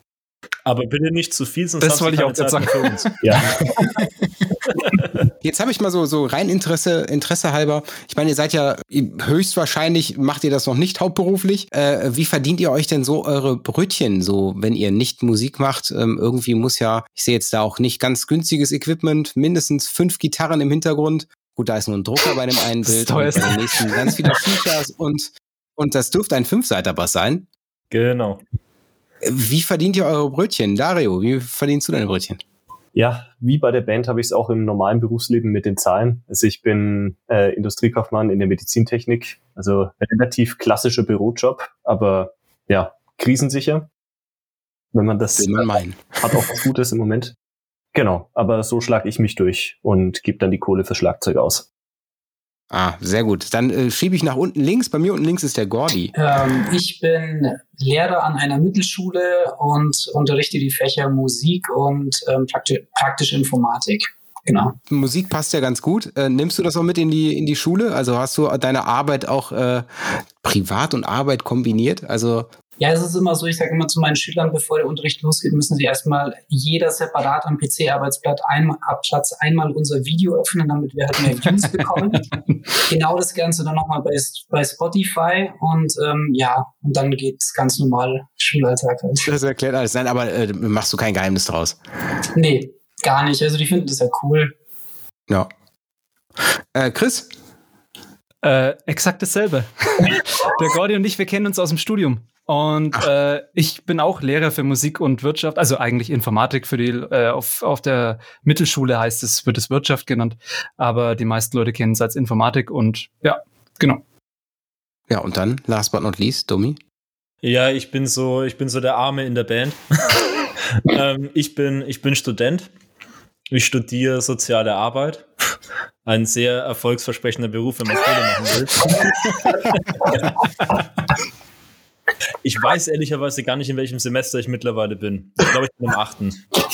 Aber bitte nicht zu viel, sonst
Das wollte ich auch
mehr für uns. [laughs]
Ja.
Jetzt habe ich mal so, so rein Interesse, Interesse halber. Ich meine, ihr seid ja höchstwahrscheinlich, macht ihr das noch nicht hauptberuflich. Äh, wie verdient ihr euch denn so eure Brötchen, so wenn ihr nicht Musik macht? Ähm, irgendwie muss ja, ich sehe jetzt da auch nicht ganz günstiges Equipment, mindestens fünf Gitarren im Hintergrund. Gut, da ist nur ein Drucker bei dem einen
Das
Bild, und
teuerste.
bei dem nächsten ganz viele Features und, und das dürfte ein Fünfseiter-Bass sein.
Genau.
Wie verdient ihr eure Brötchen? Dario, wie verdienst du deine Brötchen?
Ja, wie bei der Band habe ich es auch im normalen Berufsleben mit den Zahlen. Also ich bin äh, Industriekaufmann in der Medizintechnik, also relativ klassischer Bürojob, aber ja, krisensicher. Wenn man das
man meinen.
hat auch was Gutes im Moment. Genau, aber so schlage ich mich durch und gebe dann die Kohle für Schlagzeug aus.
Ah, sehr gut. Dann äh, schiebe ich nach unten links. Bei mir unten links ist der Gordi.
Ähm, ich bin Lehrer an einer Mittelschule und unterrichte die Fächer Musik und ähm, prakti praktische Informatik. Genau.
Musik passt ja ganz gut. Äh, nimmst du das auch mit in die, in die Schule? Also hast du deine Arbeit auch äh, privat und Arbeit kombiniert? Also
Ja, es ist immer so, ich sage immer zu meinen Schülern, bevor der Unterricht losgeht, müssen sie erstmal jeder separat am PC-Arbeitsplatz einmal, ab Platz einmal unser Video öffnen, damit wir halt mehr Views bekommen. [laughs] genau das Ganze dann nochmal bei, bei Spotify und ähm, ja, und dann geht's ganz normal Schulalltag halt.
das erklärt alles. Nein, aber äh, machst du kein Geheimnis draus.
Nee, gar nicht. Also die finden das ja cool.
Ja. Äh, Chris?
Äh, exakt dasselbe. [laughs] Der Gordi und ich, wir kennen uns aus dem Studium. Und äh, ich bin auch Lehrer für Musik und Wirtschaft, also eigentlich Informatik für die, äh, auf, auf der Mittelschule heißt es, wird es Wirtschaft genannt, aber die meisten Leute kennen es als Informatik und ja, genau.
Ja, und dann, last but not least, Domi.
Ja, ich bin so, ich bin so der Arme in der Band. [laughs] ähm, ich, bin, ich bin Student. Ich studiere soziale Arbeit. Ein sehr erfolgsversprechender Beruf, wenn man Kohle machen will. [laughs] [laughs] Ich weiß ehrlicherweise gar nicht, in welchem Semester ich mittlerweile bin. Ich glaube, ich bin im achten. Ich glaube,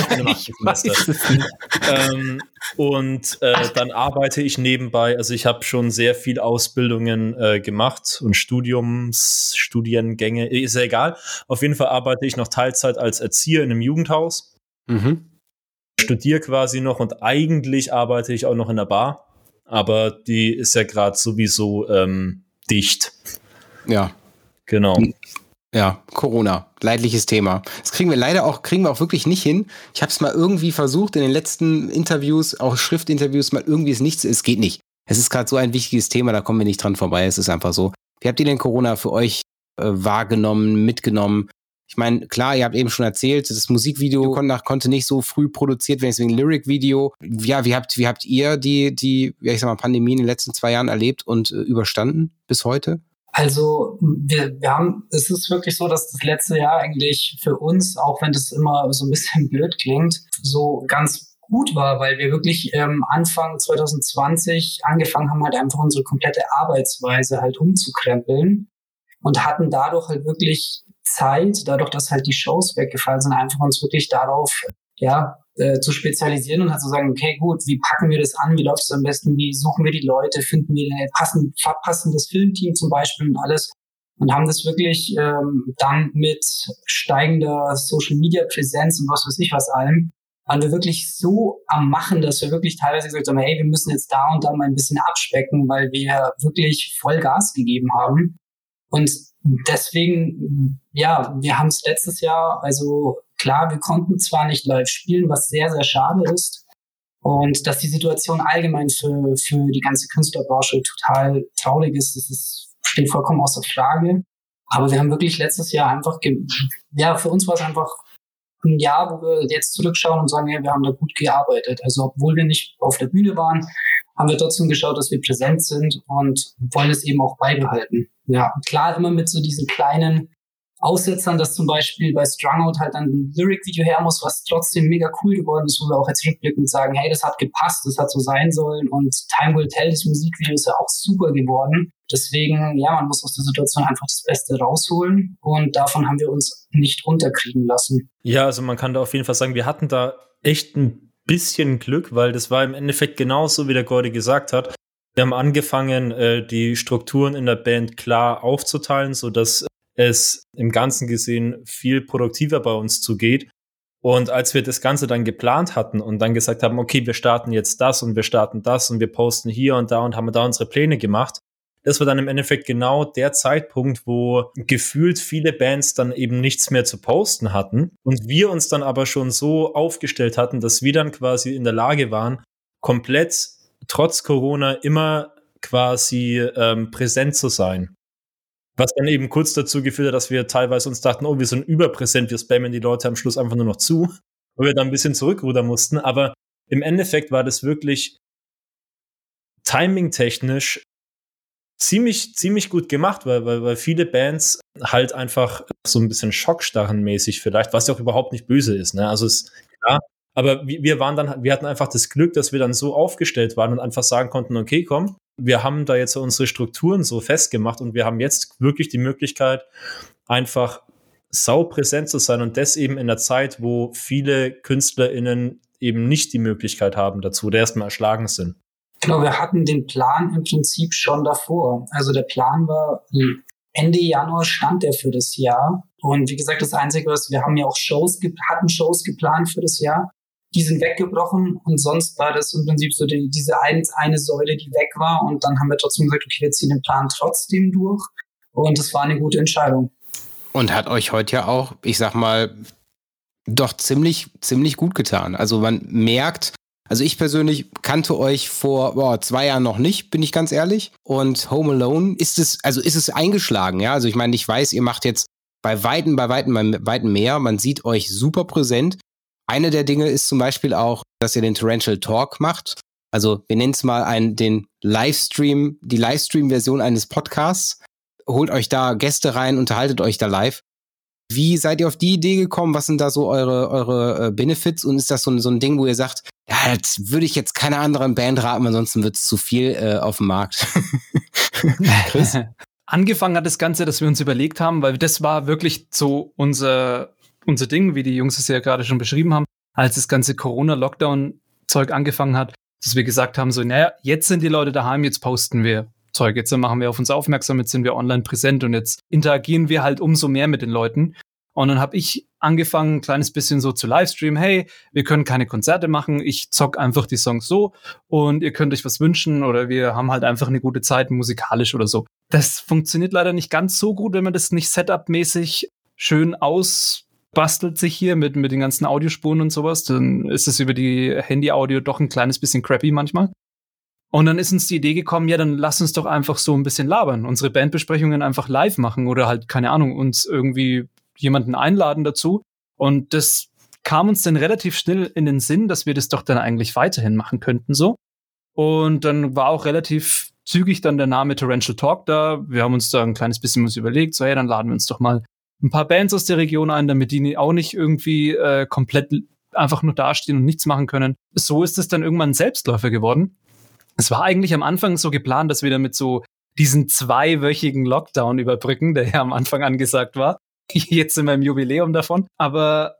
ich bin im [laughs] achten Semester. Ähm, und äh, dann arbeite ich nebenbei. Also ich habe schon sehr viel Ausbildungen äh, gemacht und Studiums, Studiengänge, ist ja egal. Auf jeden Fall arbeite ich noch Teilzeit als Erzieher in einem Jugendhaus. Mhm. Studiere quasi noch und eigentlich arbeite ich auch noch in der Bar. Aber die ist ja gerade sowieso ähm, dicht.
Ja.
Genau.
Ja, Corona, leidliches Thema. Das kriegen wir leider auch, kriegen wir auch wirklich nicht hin. Ich habe es mal irgendwie versucht in den letzten Interviews, auch Schriftinterviews, mal irgendwie ist nichts, es geht nicht. Es ist gerade so ein wichtiges Thema, da kommen wir nicht dran vorbei. Es ist einfach so. Wie habt ihr denn Corona für euch äh, wahrgenommen, mitgenommen? Ich meine, klar, ihr habt eben schon erzählt, das Musikvideo kon konnte nicht so früh produziert werden, deswegen Lyric-Video. Ja, wie habt, wie habt ihr die, die, ja, ich sag mal, Pandemie in den letzten zwei Jahren erlebt und äh, überstanden bis heute?
Also wir, wir haben, es ist wirklich so, dass das letzte Jahr eigentlich für uns, auch wenn das immer so ein bisschen [laughs] blöd klingt, so ganz gut war, weil wir wirklich ähm, Anfang 2020 angefangen haben, halt einfach unsere komplette Arbeitsweise halt umzukrempeln und hatten dadurch halt wirklich Zeit, dadurch, dass halt die Shows weggefallen sind, einfach uns wirklich darauf ja, äh, zu spezialisieren und halt zu sagen, okay, gut, wie packen wir das an, wie läuft es am besten, wie suchen wir die Leute, finden wir ein passend, passendes Filmteam zum Beispiel und alles. Und haben das wirklich ähm, dann mit steigender Social-Media-Präsenz und was weiß ich was allem, waren wir wirklich so am Machen, dass wir wirklich teilweise gesagt haben, hey, wir müssen jetzt da und da mal ein bisschen abspecken, weil wir wirklich voll Gas gegeben haben. Und deswegen, ja, wir haben es letztes Jahr, also Klar, wir konnten zwar nicht live spielen, was sehr, sehr schade ist. Und dass die Situation allgemein für, für die ganze Künstlerbranche total traurig ist, das ist, steht vollkommen außer Frage. Aber wir haben wirklich letztes Jahr einfach, ja, für uns war es einfach ein Jahr, wo wir jetzt zurückschauen und sagen, ja, wir haben da gut gearbeitet. Also obwohl wir nicht auf der Bühne waren, haben wir trotzdem geschaut, dass wir präsent sind und wollen es eben auch beibehalten. Ja, klar immer mit so diesen kleinen Aussetzern, dass zum Beispiel bei Strungout halt ein Lyric-Video her muss, was trotzdem mega cool geworden ist, wo wir auch jetzt rückblickend sagen, hey, das hat gepasst, das hat so sein sollen und Time Will Tell, das Musikvideo ist ja auch super geworden. Deswegen, ja, man muss aus der Situation einfach das Beste rausholen und davon haben wir uns nicht runterkriegen lassen.
Ja, also man kann da auf jeden Fall sagen, wir hatten da echt ein bisschen Glück, weil das war im Endeffekt genauso, wie der Gordy gesagt hat. Wir haben angefangen, äh, die Strukturen in der Band klar aufzuteilen, so dass es im Ganzen gesehen viel produktiver bei uns zugeht. Und als wir das Ganze dann geplant hatten und dann gesagt haben, okay, wir starten jetzt das und wir starten das und wir posten hier und da und haben da unsere Pläne gemacht, das war dann im Endeffekt genau der Zeitpunkt, wo gefühlt viele Bands dann eben nichts mehr zu posten hatten und wir uns dann aber schon so aufgestellt hatten, dass wir dann quasi in der Lage waren, komplett trotz Corona immer quasi ähm, präsent zu sein. Was dann eben kurz dazu geführt hat, dass wir teilweise uns dachten, oh, wir sind überpräsent, wir spammen die Leute am Schluss einfach nur noch zu, [laughs] wo wir dann ein bisschen zurückrudern mussten. Aber im Endeffekt war das wirklich timing-technisch ziemlich, ziemlich gut gemacht, weil, weil, weil viele Bands halt einfach so ein bisschen schockstarrenmäßig vielleicht, was ja auch überhaupt nicht böse ist. Ne? Also ist klar, aber wir waren dann, wir hatten einfach das Glück, dass wir dann so aufgestellt waren und einfach sagen konnten, okay, komm, wir haben da jetzt unsere Strukturen so festgemacht und wir haben jetzt wirklich die Möglichkeit, einfach sau präsent zu sein und das eben in der Zeit, wo viele KünstlerInnen eben nicht die Möglichkeit haben dazu oder erstmal erschlagen sind.
Genau, wir hatten den Plan im Prinzip schon davor. Also der Plan war, Ende Januar stand der für das Jahr. Und wie gesagt, das Einzige, was wir haben ja auch Shows, hatten Shows geplant für das Jahr die sind weggebrochen und sonst war das im Prinzip so die, diese ein, eine Säule, die weg war und dann haben wir trotzdem gesagt, okay, wir ziehen den Plan trotzdem durch und das war eine gute Entscheidung.
Und hat euch heute ja auch, ich sag mal, doch ziemlich, ziemlich gut getan. Also man merkt, Also ich persönlich kannte euch vor boah, zwei Jahren noch nicht, bin ich ganz ehrlich. Und Home Alone ist es, also ist es eingeschlagen, ja. Also ich meine, ich weiß, ihr macht jetzt bei Weitem, bei Weitem, bei Weitem mehr. Man sieht euch super präsent. Eine der Dinge ist zum Beispiel auch, dass ihr den Torrential Talk macht. Also wir nennen es mal einen, den Livestream, die Livestream-Version eines Podcasts. Holt euch da Gäste rein, unterhaltet euch da live. Wie seid ihr auf die Idee gekommen? Was sind da so eure, eure äh, Benefits? Und ist das so, so ein Ding, wo ihr sagt, ja, das würde ich jetzt keiner anderen Band raten, ansonsten wird es zu viel äh, auf dem Markt. [laughs]
Chris? Angefangen hat das Ganze, dass wir uns überlegt haben, weil das war wirklich so unser, unser Ding, wie die Jungs es ja gerade schon beschrieben haben, als das ganze Corona-Lockdown-Zeug angefangen hat, dass wir gesagt haben, so, naja, jetzt sind die Leute daheim, jetzt posten wir Zeug. Jetzt machen wir auf uns aufmerksam, jetzt sind wir online präsent und jetzt interagieren wir halt umso mehr mit den Leuten. Und dann habe ich angefangen, ein kleines bisschen so zu Livestream. Hey, wir können keine Konzerte machen. Ich zock einfach die Songs so und ihr könnt euch was wünschen oder wir haben halt einfach eine gute Zeit musikalisch oder so. Das funktioniert leider nicht ganz so gut, wenn man das nicht setupmäßig schön ausbastelt sich hier mit, mit den ganzen Audiospuren und sowas. Dann ist es über die Handy-Audio doch ein kleines bisschen crappy manchmal. Und dann ist uns die Idee gekommen, ja, dann lass uns doch einfach so ein bisschen labern, unsere Bandbesprechungen einfach live machen oder halt, keine Ahnung, uns irgendwie jemanden einladen dazu. Und das kam uns dann relativ schnell in den Sinn, dass wir das doch dann eigentlich weiterhin machen könnten, so. Und dann war auch relativ zügig dann der Name Torrential Talk da. Wir haben uns da ein kleines bisschen was überlegt, so, hey, dann laden wir uns doch mal ein paar Bands aus der Region ein, damit die auch nicht irgendwie äh, komplett einfach nur dastehen und nichts machen können. So ist es dann irgendwann Selbstläufer geworden. Es war eigentlich am Anfang so geplant, dass wir damit so diesen zweiwöchigen Lockdown überbrücken, der ja am Anfang angesagt war. [laughs] Jetzt sind wir im Jubiläum davon. Aber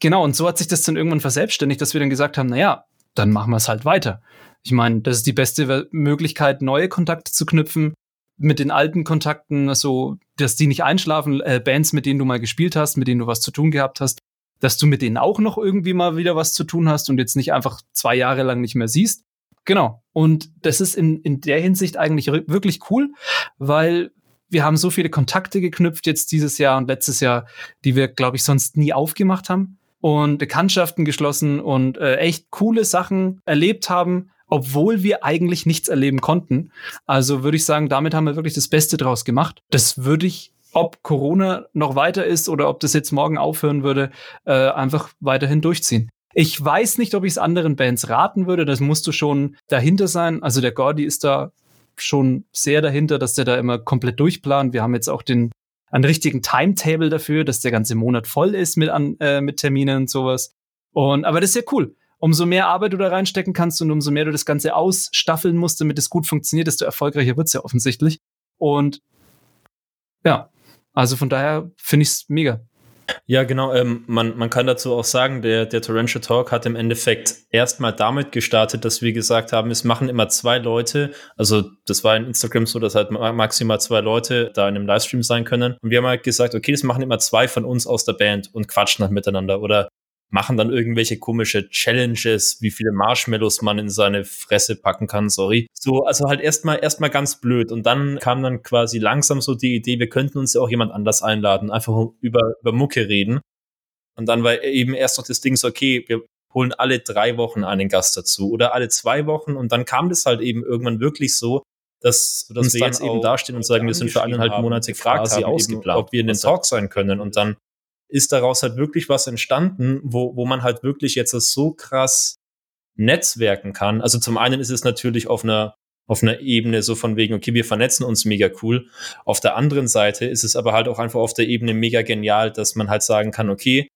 genau, und so hat sich das dann irgendwann verselbstständigt, dass wir dann gesagt haben, naja, dann machen wir es halt weiter. Ich meine, das ist die beste Möglichkeit, neue Kontakte zu knüpfen mit den alten Kontakten, also, dass die nicht einschlafen, äh, Bands, mit denen du mal gespielt hast, mit denen du was zu tun gehabt hast, dass du mit denen auch noch irgendwie mal wieder was zu tun hast und jetzt nicht einfach zwei Jahre lang nicht mehr siehst. Genau. Und das ist in, in der Hinsicht eigentlich wirklich cool, weil wir haben so viele Kontakte geknüpft jetzt dieses Jahr und letztes Jahr, die wir, glaube ich, sonst nie aufgemacht haben. Und Bekanntschaften geschlossen und äh, echt coole Sachen erlebt haben, obwohl wir eigentlich nichts erleben konnten. Also würde ich sagen, damit haben wir wirklich das Beste draus gemacht. Das würde ich, ob Corona noch weiter ist oder ob das jetzt morgen aufhören würde, äh, einfach weiterhin durchziehen. Ich weiß nicht, ob ich es anderen Bands raten würde. Das musst du schon dahinter sein. Also der Gordy ist da schon sehr dahinter, dass der da immer komplett durchplant. Wir haben jetzt auch den einen richtigen Timetable dafür, dass der ganze Monat voll ist mit, an, äh, mit Terminen und sowas. Und aber das ist ja cool. Umso mehr Arbeit du da reinstecken kannst und umso mehr du das Ganze ausstaffeln musst, damit es gut funktioniert, desto erfolgreicher wird's ja offensichtlich. Und ja, also von daher finde ich es mega.
Ja, genau. Ähm, man, man kann dazu auch sagen, der, der Torrential Talk hat im Endeffekt erstmal damit gestartet, dass wir gesagt haben, es machen immer zwei Leute. Also, das war in Instagram so, dass halt maximal zwei Leute da in einem Livestream sein können. Und wir haben halt gesagt, okay, das machen immer zwei von uns aus der Band und quatschen halt miteinander. Oder machen dann irgendwelche komische Challenges, wie viele Marshmallows man in seine Fresse packen kann, sorry. So, also halt erstmal erstmal ganz blöd und dann kam dann quasi langsam so die Idee, wir könnten uns ja auch jemand anders einladen, einfach über über Mucke reden. Und dann war eben erst noch das Ding so, okay, wir holen alle drei Wochen einen Gast dazu oder alle zwei Wochen und dann kam das halt eben irgendwann wirklich so, dass, dass wir jetzt eben dastehen und sagen, wir sind für eineinhalb Monate gefragt haben, eben, ob wir in den Talk sein können und dann ist daraus halt wirklich was entstanden, wo, wo man halt wirklich jetzt so krass netzwerken kann. Also zum einen ist es natürlich auf einer auf einer Ebene so von wegen, okay, wir vernetzen uns mega cool. Auf der anderen Seite ist es aber halt auch einfach auf der Ebene mega genial, dass man halt sagen kann, okay,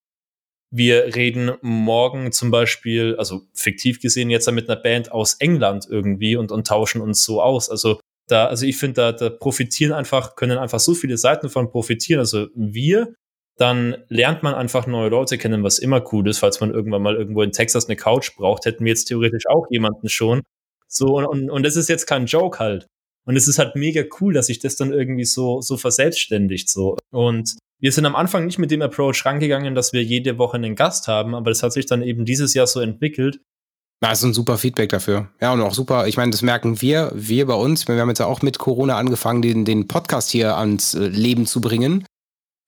wir reden morgen zum Beispiel, also fiktiv gesehen jetzt mit einer Band aus England irgendwie und, und tauschen uns so aus. Also da, also ich finde, da, da profitieren einfach, können einfach so viele Seiten von profitieren. Also wir dann lernt man einfach neue Leute kennen, was immer cool ist. Falls man irgendwann mal irgendwo in Texas eine Couch braucht, hätten wir jetzt theoretisch auch jemanden schon. So, und, und das ist jetzt kein Joke halt. Und es ist halt mega cool, dass sich das dann irgendwie so, so verselbstständigt, so. Und wir sind am Anfang nicht mit dem Approach rangegangen, dass wir jede Woche einen Gast haben, aber das hat sich dann eben dieses Jahr so entwickelt.
Na, ist ein super Feedback dafür. Ja, und auch super, ich meine, das merken wir, wir bei uns. Wir haben jetzt ja auch mit Corona angefangen, den, den Podcast hier ans äh, Leben zu bringen.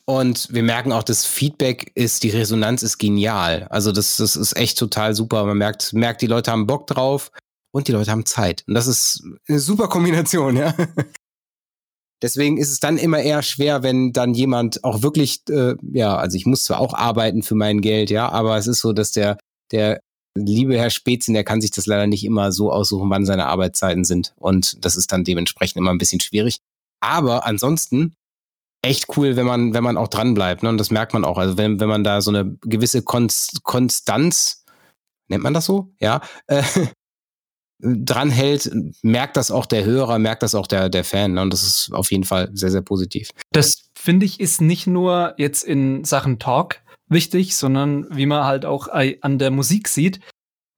Und wir merken auch, das Feedback ist, die Resonanz ist genial. Also das, das ist echt total super. Man merkt, merkt, die Leute haben Bock drauf und die Leute haben Zeit. Und das ist eine super Kombination, ja. [laughs] Deswegen ist es dann immer eher schwer, wenn dann jemand auch wirklich, äh, ja, also ich muss zwar auch arbeiten für mein Geld, ja, aber es ist so, dass der, der liebe Herr Spätzin, der kann sich das leider nicht immer so aussuchen, wann seine Arbeitszeiten sind. Und das ist dann dementsprechend immer ein bisschen schwierig. Aber ansonsten echt cool, wenn man, wenn man auch dran bleibt. Ne? Und das merkt man auch. Also wenn, wenn man da so eine gewisse Konst Konstanz, nennt man das so? Ja, äh, [laughs] dran hält, merkt das auch der Hörer, merkt das auch der, der Fan. Ne? Und das ist auf jeden Fall sehr, sehr positiv.
Das finde ich ist nicht nur jetzt in Sachen Talk wichtig, sondern wie man halt auch an der Musik sieht,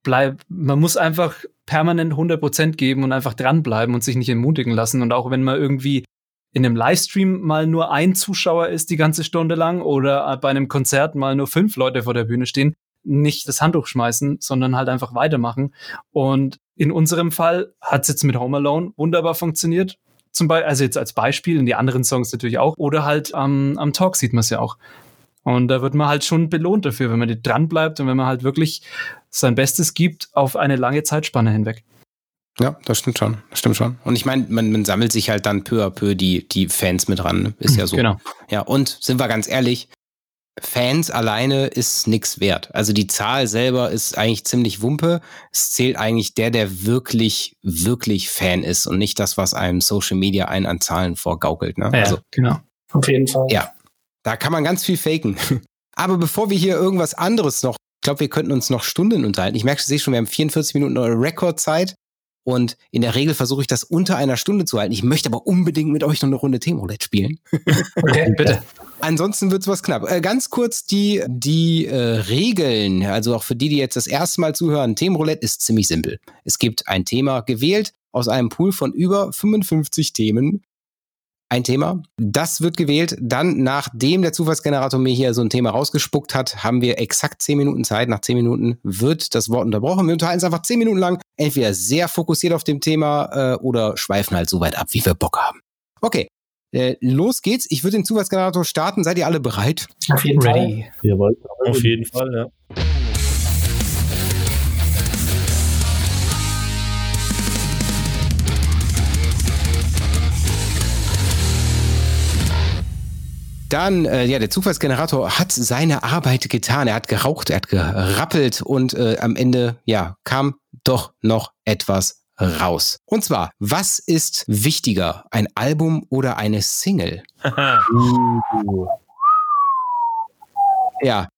bleib, man muss einfach permanent 100% geben und einfach dranbleiben und sich nicht entmutigen lassen. Und auch wenn man irgendwie in einem Livestream mal nur ein Zuschauer ist die ganze Stunde lang oder bei einem Konzert mal nur fünf Leute vor der Bühne stehen, nicht das Handtuch schmeißen, sondern halt einfach weitermachen. Und in unserem Fall hat es jetzt mit Home Alone wunderbar funktioniert. Zum Beispiel, also jetzt als Beispiel, in die anderen Songs natürlich auch. Oder halt am, am Talk sieht man es ja auch. Und da wird man halt schon belohnt dafür, wenn man dran bleibt und wenn man halt wirklich sein Bestes gibt auf eine lange Zeitspanne hinweg.
Ja, das stimmt schon. Das stimmt schon. Und ich meine, man, man sammelt sich halt dann peu à peu die, die Fans mit ran. Ne? Ist ja so.
Genau.
Ja, und sind wir ganz ehrlich, Fans alleine ist nichts wert. Also die Zahl selber ist eigentlich ziemlich wumpe. Es zählt eigentlich der, der wirklich, wirklich Fan ist und nicht das, was einem Social Media einen an Zahlen vorgaukelt. Ne?
Ja,
also,
genau.
Auf jeden Fall.
Ja, da kann man ganz viel faken. [laughs] Aber bevor wir hier irgendwas anderes noch, ich glaube, wir könnten uns noch Stunden unterhalten. Ich merke, ich sehe schon, wir haben 44 Minuten Rekordzeit. Und in der Regel versuche ich das unter einer Stunde zu halten. Ich möchte aber unbedingt mit euch noch eine Runde Themenroulette spielen. [laughs]
Okay, bitte.
Ansonsten wird es was knapp. Äh, ganz kurz die, die äh, Regeln, also auch für die, die jetzt das erste Mal zuhören. Themenroulette ist ziemlich simpel. Es gibt ein Thema gewählt aus einem Pool von über 55 Themen ein Thema. Das wird gewählt. Dann, nachdem der Zufallsgenerator mir hier so ein Thema rausgespuckt hat, haben wir exakt zehn Minuten Zeit. Nach zehn Minuten wird das Wort unterbrochen. Wir unterhalten es einfach zehn Minuten lang, entweder sehr fokussiert auf dem Thema äh, oder schweifen halt so weit ab, wie wir Bock haben. Okay, äh, los geht's. Ich würde den Zufallsgenerator starten. Seid ihr alle bereit?
Auf jeden
Ready.
Fall.
Jawohl.
Auf jeden Fall, ja.
Dann, äh, ja, der Zufallsgenerator hat seine Arbeit getan. Er hat geraucht, er hat gerappelt und äh, am Ende, ja, kam doch noch etwas raus. Und zwar, was ist wichtiger, ein Album oder eine Single? [laughs] Ja.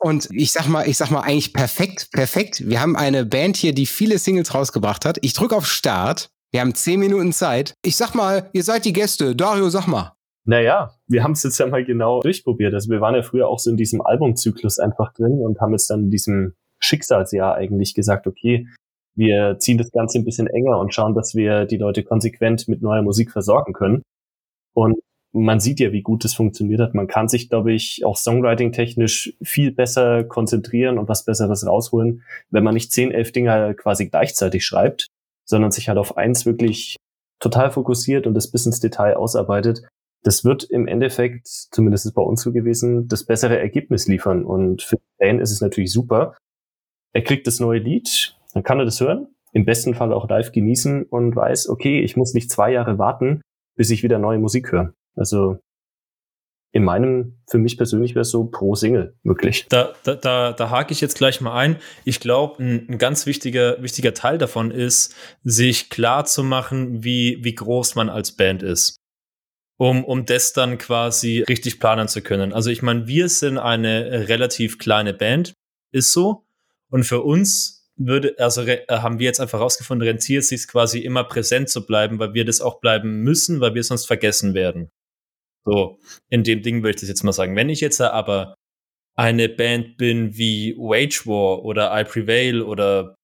Und ich sag mal, ich sag mal eigentlich perfekt, perfekt. Wir haben eine Band hier, die viele Singles rausgebracht hat. Ich drücke auf Start. Wir haben zehn Minuten Zeit. Ich sag mal, ihr seid die Gäste. Dario, sag mal.
Naja, wir haben es jetzt ja mal genau durchprobiert. Also wir waren ja früher auch so in diesem Albumzyklus einfach drin und haben jetzt dann in diesem Schicksalsjahr eigentlich gesagt, okay, wir ziehen das Ganze ein bisschen enger und schauen, dass wir die Leute konsequent mit neuer Musik versorgen können. Und man sieht ja, wie gut das funktioniert hat. Man kann sich, glaube ich, auch Songwriting-technisch viel besser konzentrieren und was Besseres rausholen, wenn man nicht zehn, elf Dinger quasi gleichzeitig schreibt, sondern sich halt auf eins wirklich total fokussiert und das bis ins Detail ausarbeitet das wird im Endeffekt, zumindest ist bei uns so gewesen, das bessere Ergebnis liefern. Und für den Fan ist es natürlich super. Er kriegt das neue Lied, dann kann er das hören, im besten Fall auch live genießen und weiß, okay, ich muss nicht zwei Jahre warten, bis ich wieder neue Musik höre. Also in meinem, für mich persönlich wäre es so pro Single möglich.
Da, da, da, da hake ich jetzt gleich mal ein. Ich glaube, ein, ein, ganz wichtiger, wichtiger Teil davon ist, sich klar zu machen, wie, wie groß man als Band ist um, um das dann quasi richtig planen zu können. Also ich meine, wir sind eine relativ kleine Band, ist so. Und für uns würde, also äh, haben wir jetzt einfach rausgefunden, rentiert sich quasi immer präsent zu bleiben, weil wir das auch bleiben müssen, weil wir sonst vergessen werden. So, in dem Ding würde ich das jetzt mal sagen. Wenn ich jetzt aber eine Band bin wie Wage War oder I Prevail oder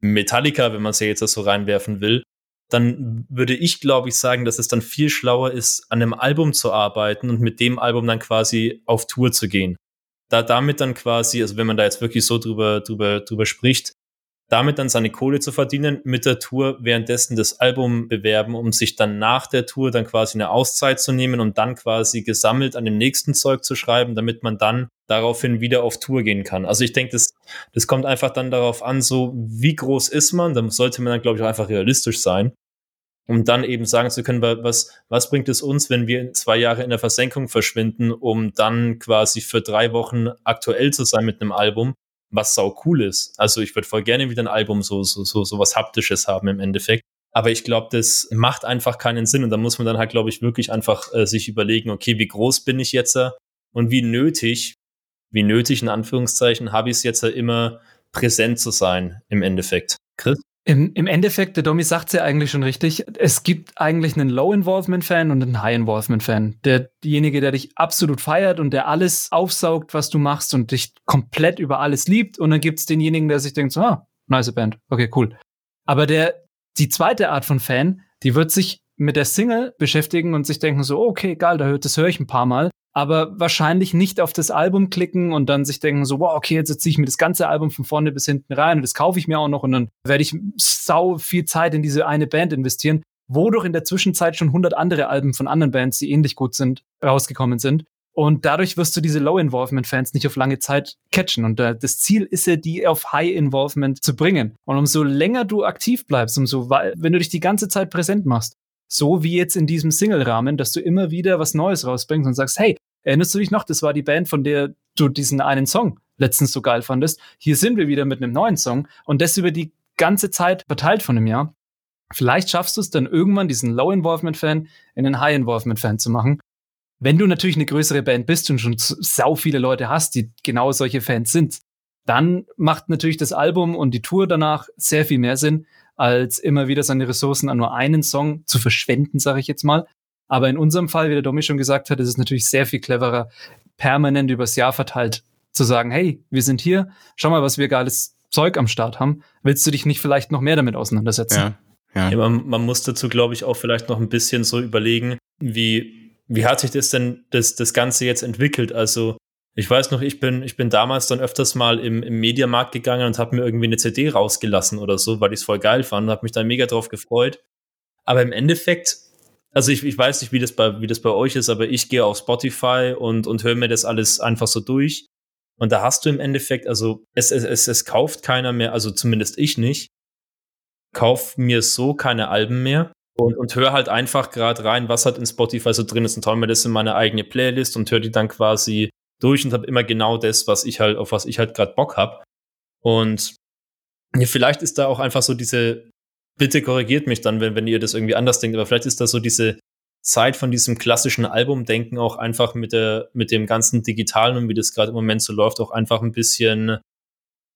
Metallica, wenn man es ja jetzt so reinwerfen will, dann würde ich, glaube ich, sagen, dass es dann viel schlauer ist, an einem Album zu arbeiten und mit dem Album dann quasi auf Tour zu gehen. Da damit dann quasi, also wenn man da jetzt wirklich so drüber, drüber, drüber spricht, damit dann seine Kohle zu verdienen, mit der Tour währenddessen das Album bewerben, um sich dann nach der Tour dann quasi eine Auszeit zu nehmen und dann quasi gesammelt an dem nächsten Zeug zu schreiben, damit man dann daraufhin wieder auf Tour gehen kann. Also ich denke, das, das kommt einfach dann darauf an, so wie groß ist man, dann sollte man dann, glaube ich, auch einfach realistisch sein um dann eben sagen zu können, was, was bringt es uns, wenn wir zwei Jahre in der Versenkung verschwinden, um dann quasi für drei Wochen aktuell zu sein mit einem Album, was sau cool ist. Also ich würde voll gerne wieder ein Album so, so, so, so was Haptisches haben im Endeffekt. Aber ich glaube, das macht einfach keinen Sinn. Und da muss man dann halt, glaube ich, wirklich einfach äh, sich überlegen, okay, wie groß bin ich jetzt und wie nötig, wie nötig in Anführungszeichen, habe ich es jetzt immer präsent zu sein im Endeffekt. Chris?
Im, Im Endeffekt, der Domi sagt es ja eigentlich schon richtig, es gibt eigentlich einen Low-Involvement-Fan und einen High-Involvement-Fan. Der, derjenige, der dich absolut feiert und der alles aufsaugt, was du machst und dich komplett über alles liebt. Und dann gibt es denjenigen, der sich denkt, so, ah, nice Band, okay, cool. Aber der, die zweite Art von Fan, die wird sich mit der Single beschäftigen und sich denken so, okay, geil, das höre ich ein paar Mal aber wahrscheinlich nicht auf das Album klicken und dann sich denken so, wow, okay, jetzt ziehe ich mir das ganze Album von vorne bis hinten rein und das kaufe ich mir auch noch und dann werde ich sau viel Zeit in diese eine Band investieren, wodurch in der Zwischenzeit schon 100 andere Alben von anderen Bands, die ähnlich gut sind, rausgekommen sind. Und dadurch wirst du diese Low-Involvement-Fans nicht auf lange Zeit catchen. Und äh, das Ziel ist ja, die auf High-Involvement zu bringen. Und umso länger du aktiv bleibst, umso, wenn du dich die ganze Zeit präsent machst, so wie jetzt in diesem Single-Rahmen, dass du immer wieder was Neues rausbringst und sagst, hey, erinnerst du dich noch, das war die Band, von der du diesen einen Song letztens so geil fandest. Hier sind wir wieder mit einem neuen Song und das über die ganze Zeit verteilt von einem Jahr. Vielleicht schaffst du es dann irgendwann, diesen Low-Involvement-Fan in einen High-Involvement-Fan zu machen. Wenn du natürlich eine größere Band bist und schon sau viele Leute hast, die genau solche Fans sind, dann macht natürlich das Album und die Tour danach sehr viel mehr Sinn, als immer wieder seine Ressourcen an nur einen Song zu verschwenden, sage ich jetzt mal. Aber in unserem Fall, wie der Domi schon gesagt hat, ist es natürlich sehr viel cleverer, permanent übers Jahr verteilt zu sagen, hey, wir sind hier, schau mal, was wir geiles Zeug am Start haben. Willst du dich nicht vielleicht noch mehr damit auseinandersetzen?
Ja. Ja. ja man, man muss dazu, glaube ich, auch vielleicht noch ein bisschen so überlegen, wie, wie hat sich das denn das, das Ganze jetzt entwickelt? Also ich weiß noch, ich bin, ich bin damals dann öfters mal im, im Mediamarkt gegangen und habe mir irgendwie eine CD rausgelassen oder so, weil ich es voll geil fand und habe mich da mega drauf gefreut. Aber im Endeffekt, also ich, ich weiß nicht, wie das, bei, wie das bei euch ist, aber ich gehe auf Spotify und, und höre mir das alles einfach so durch. Und da hast du im Endeffekt, also es, es, es, es kauft keiner mehr, also zumindest ich nicht, kauf mir so keine Alben mehr und, und höre halt einfach gerade rein, was halt in Spotify so drin ist und hau mir das in meine eigene Playlist und höre die dann quasi durch und habe immer genau das, was ich halt, auf was ich halt gerade Bock habe. Und vielleicht ist da auch einfach so diese, bitte korrigiert mich dann, wenn, wenn ihr das irgendwie anders denkt, aber vielleicht ist da so diese Zeit von diesem klassischen Albumdenken auch einfach mit der, mit dem ganzen Digitalen und wie das gerade im Moment so läuft, auch einfach ein bisschen,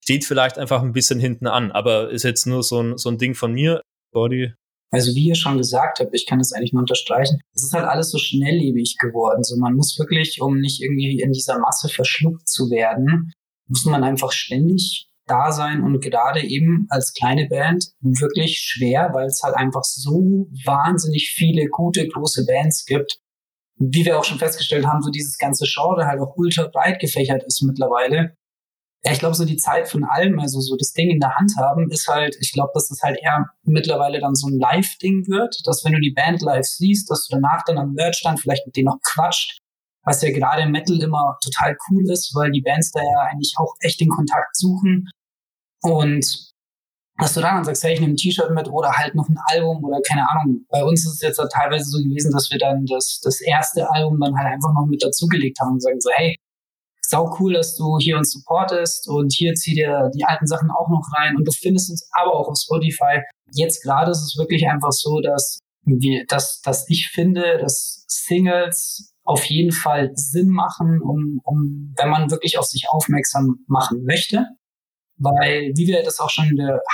steht vielleicht einfach ein bisschen hinten an, aber ist jetzt nur so ein, so ein Ding von mir. Body,
also wie ihr schon gesagt habt, ich kann das eigentlich nur unterstreichen, es ist halt alles so schnelllebig geworden. So man muss wirklich, um nicht irgendwie in dieser Masse verschluckt zu werden, muss man einfach ständig da sein und gerade eben als kleine Band wirklich schwer, weil es halt einfach so wahnsinnig viele gute große Bands gibt. Wie wir auch schon festgestellt haben, so dieses ganze Genre halt auch ultra breit gefächert ist mittlerweile ja, ich glaube, so die Zeit von allem, also so das Ding in der Hand haben, ist halt, ich glaube, dass das halt eher mittlerweile dann so ein Live-Ding wird, dass wenn du die Band live siehst, dass du danach dann am Merchstand vielleicht mit denen noch quatscht, was ja gerade im Metal immer total cool ist, weil die Bands da ja eigentlich auch echt den Kontakt suchen. Und dass du dann sagst, hey, ich nehme ein T-Shirt mit oder halt noch ein Album oder keine Ahnung. Bei uns ist es jetzt teilweise so gewesen, dass wir dann das, das erste Album dann halt einfach noch mit dazugelegt haben und sagen so, hey, sau cool, dass du hier uns supportest und hier zieh dir die alten Sachen auch noch rein und du findest uns aber auch auf Spotify. Jetzt gerade ist es wirklich einfach so, dass wir, dass, dass ich finde, dass Singles auf jeden Fall Sinn machen, um, um, wenn man wirklich auf sich aufmerksam machen möchte. Weil, wie wir das auch schon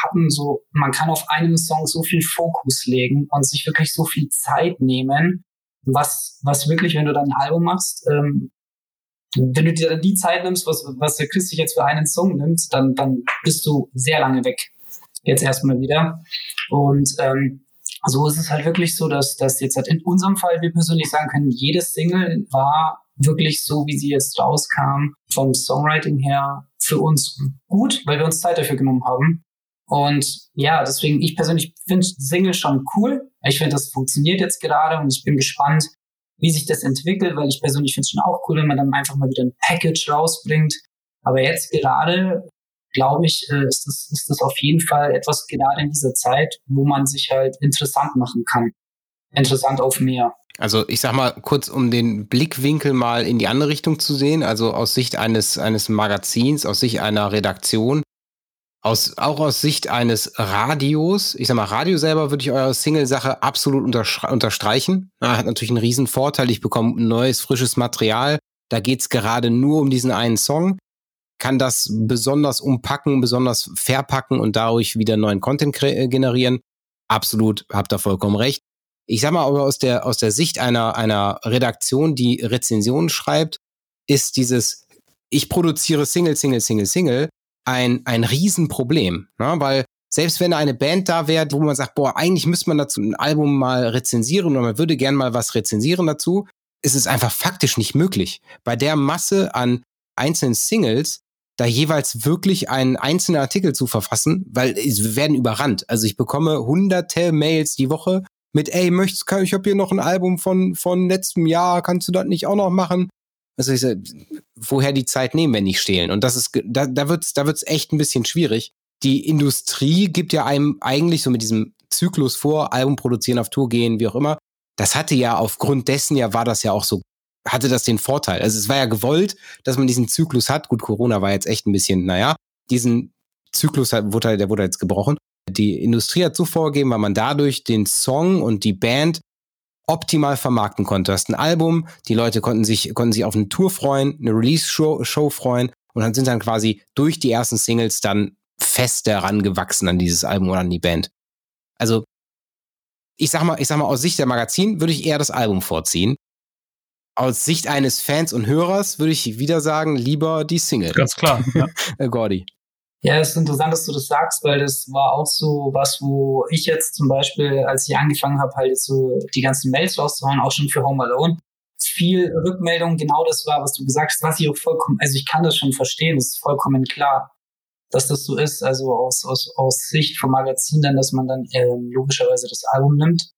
hatten, so, man kann auf einem Song so viel Fokus legen und sich wirklich so viel Zeit nehmen, was, was wirklich, wenn du dann ein Album machst, ähm, wenn du dir dann die Zeit nimmst, was, was der Chris sich jetzt für einen Song nimmt, dann, dann bist du sehr lange weg. Jetzt erstmal wieder. Und ähm, so ist es halt wirklich so, dass, dass jetzt halt in unserem Fall wir persönlich sagen können, jedes Single war wirklich so, wie sie jetzt rauskam, vom Songwriting her für uns gut, weil wir uns Zeit dafür genommen haben. Und ja, deswegen, ich persönlich finde Single schon cool. Ich finde, das funktioniert jetzt gerade und ich bin gespannt, wie sich das entwickelt, weil ich persönlich finde es schon auch cool, wenn man dann einfach mal wieder ein Package rausbringt. Aber jetzt gerade, glaube ich, äh, ist das, ist das auf jeden Fall etwas gerade in dieser Zeit, wo man sich halt interessant machen kann. Interessant auf mehr.
Also ich sag mal kurz, um den Blickwinkel mal in die andere Richtung zu sehen, also aus Sicht eines, eines Magazins, aus Sicht einer Redaktion, aus, auch aus Sicht eines Radios, ich sag mal, Radio selber würde ich eure Single-Sache absolut unterstreichen. Hat natürlich einen riesen Vorteil. Ich bekomme neues, frisches Material. Da geht's gerade nur um diesen einen Song. Kann das besonders umpacken, besonders verpacken und dadurch wieder neuen Content äh, generieren. Absolut, habt ihr vollkommen recht. Ich sag mal, aber aus der, aus der Sicht einer, einer Redaktion, die Rezensionen schreibt, ist dieses, ich produziere Single, Single, Single, Single, ein, ein Riesenproblem, ne? weil selbst wenn eine Band da wäre, wo man sagt, boah, eigentlich müsste man dazu ein Album mal rezensieren oder man würde gern mal was rezensieren dazu, ist es einfach faktisch nicht möglich. Bei der Masse an einzelnen Singles da jeweils wirklich einen einzelnen Artikel zu verfassen, weil wir werden überrannt. Also ich bekomme hunderte Mails die Woche mit, ey, möchtest, kann, ich habe hier noch ein Album von, von letztem Jahr, kannst du das nicht auch noch machen? Also ich woher die Zeit nehmen, wenn nicht stehlen? Und das ist, da, da wird's, da wird's echt ein bisschen schwierig. Die Industrie gibt ja einem eigentlich so mit diesem Zyklus vor, Album produzieren, auf Tour gehen, wie auch immer. Das hatte ja aufgrund dessen ja, war das ja auch so, hatte das den Vorteil. Also es war ja gewollt, dass man diesen Zyklus hat. Gut, Corona war jetzt echt ein bisschen, naja, diesen Zyklus hat, wurde, der wurde jetzt gebrochen. Die Industrie hat so vorgegeben, weil man dadurch den Song und die Band optimal vermarkten konnte. Du hast ein Album, die Leute konnten sich, konnten sich auf eine Tour freuen, eine Release-Show Show freuen und dann sind dann quasi durch die ersten Singles dann fest daran gewachsen an dieses Album oder an die Band. Also, ich sag mal, ich sag mal, aus Sicht der Magazin würde ich eher das Album vorziehen. Aus Sicht eines Fans und Hörers würde ich wieder sagen, lieber die Single.
Ganz klar. Ja. [laughs]
Gordy.
Ja, es ist interessant, dass du das sagst, weil das war auch so was, wo ich jetzt zum Beispiel, als ich angefangen habe, halt jetzt so die ganzen Mails rauszuhauen, auch schon für Home Alone, viel Rückmeldung, genau das war, was du gesagt hast, was ich auch vollkommen, also ich kann das schon verstehen, das ist vollkommen klar, dass das so ist, also aus, aus, aus Sicht vom Magazin dann, dass man dann ähm, logischerweise das Album nimmt.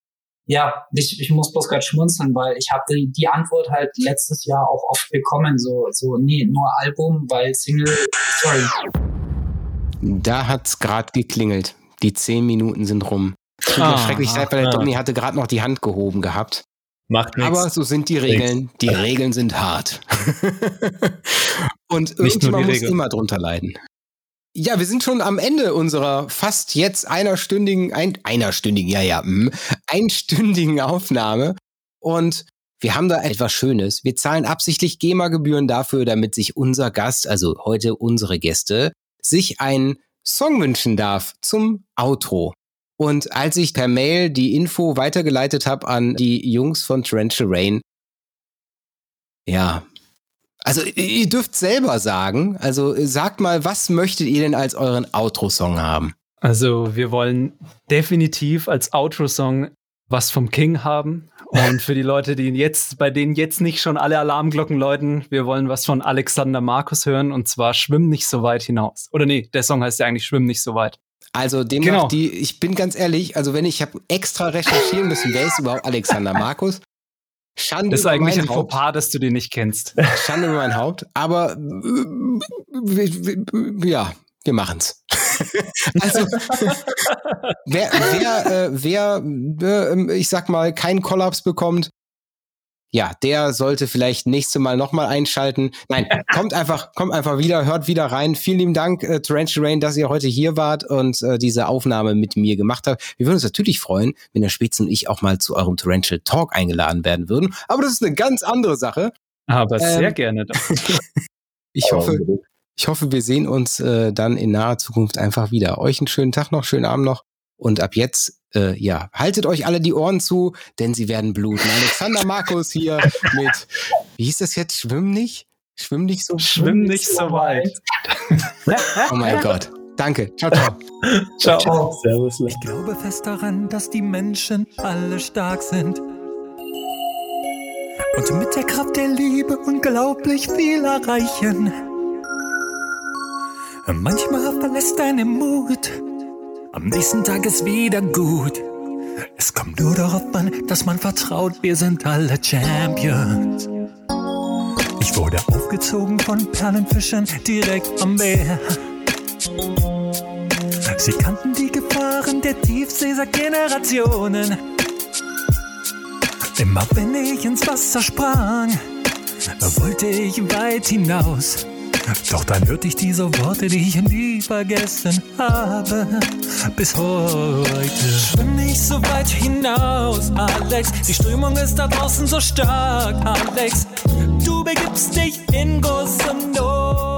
Ja, ich, ich muss bloß gerade schmunzeln, weil ich habe die, die Antwort halt letztes Jahr auch oft bekommen, so, so, nee, nur Album, weil Single, sorry.
Da hat's gerade geklingelt. Die zehn Minuten sind rum. Ah, schrecklich leid, weil der ah. Donny hatte gerade noch die Hand gehoben gehabt.
Macht nichts.
Aber so sind die Regeln. Die Regeln sind hart. [laughs] Und irgendjemand muss immer drunter leiden. Ja, wir sind schon am Ende unserer fast jetzt einerstündigen, ein, einerstündigen, ja, ja, mh, einstündigen Aufnahme. Und wir haben da etwas Schönes. Wir zahlen absichtlich GEMA-Gebühren dafür, damit sich unser Gast, also heute unsere Gäste, sich einen Song wünschen darf zum Outro. Und als ich per Mail die Info weitergeleitet habe an die Jungs von Torrential Rain, ja, also ihr dürft selber sagen, also sagt mal, was möchtet ihr denn als euren Outro-Song haben?
Also wir wollen definitiv als Outro-Song was vom King haben. Und für die Leute, die jetzt, bei denen jetzt nicht schon alle Alarmglocken läuten, wir wollen was von Alexander Markus hören und zwar Schwimm nicht so weit hinaus. Oder nee, der Song heißt ja eigentlich Schwimm nicht so weit.
Also demnach genau. die, ich bin ganz ehrlich, also wenn ich habe extra recherchieren müssen, wer ist überhaupt Alexander Markus?
Schande das ist eigentlich ein Fauxpas, dass du den nicht kennst.
Schande über mein Haupt, aber ja, wir machen's. [laughs] also wer, wer, äh, wer äh, ich sag mal, keinen Kollaps bekommt, ja, der sollte vielleicht nächste Mal nochmal einschalten. Nein, [laughs] kommt einfach, kommt einfach wieder, hört wieder rein. Vielen lieben Dank, äh, Torrential Rain, dass ihr heute hier wart und äh, diese Aufnahme mit mir gemacht habt. Wir würden uns natürlich freuen, wenn der Spitz und ich auch mal zu eurem Torrential Talk eingeladen werden würden. Aber das ist eine ganz andere Sache.
Aber ähm, sehr gerne. [laughs]
ich hoffe, ich hoffe, wir sehen uns äh, dann in naher Zukunft einfach wieder. Euch einen schönen Tag noch, schönen Abend noch. Und ab jetzt, äh, ja, haltet euch alle die Ohren zu, denn sie werden bluten. Alexander Markus hier [laughs] mit, wie hieß das jetzt? Schwimm nicht? Schwimm nicht so
Schwimm nicht so weit. [laughs]
oh mein Gott. Danke. Ciao, ciao. [laughs]
ciao. ciao.
Servus. Ich glaube fest daran, dass die Menschen alle stark sind. Und mit der Kraft der Liebe unglaublich viel erreichen. Manchmal verlässt deine Mut Am nächsten Tag ist wieder gut. Es kommt nur darauf an, dass man vertraut, wir sind alle Champions. Ich wurde aufgezogen von Perlenfischen direkt am Meer. Sie kannten die Gefahren der Tiefsee seit Generationen. Immer wenn ich ins Wasser sprang, wollte ich weit hinaus. Doch dann hörte ich diese Worte, die ich nie vergessen habe. Bis heute. Schwimm nicht so weit hinaus, Alex. Die Strömung ist da draußen so stark, Alex. Du begibst dich in große Not.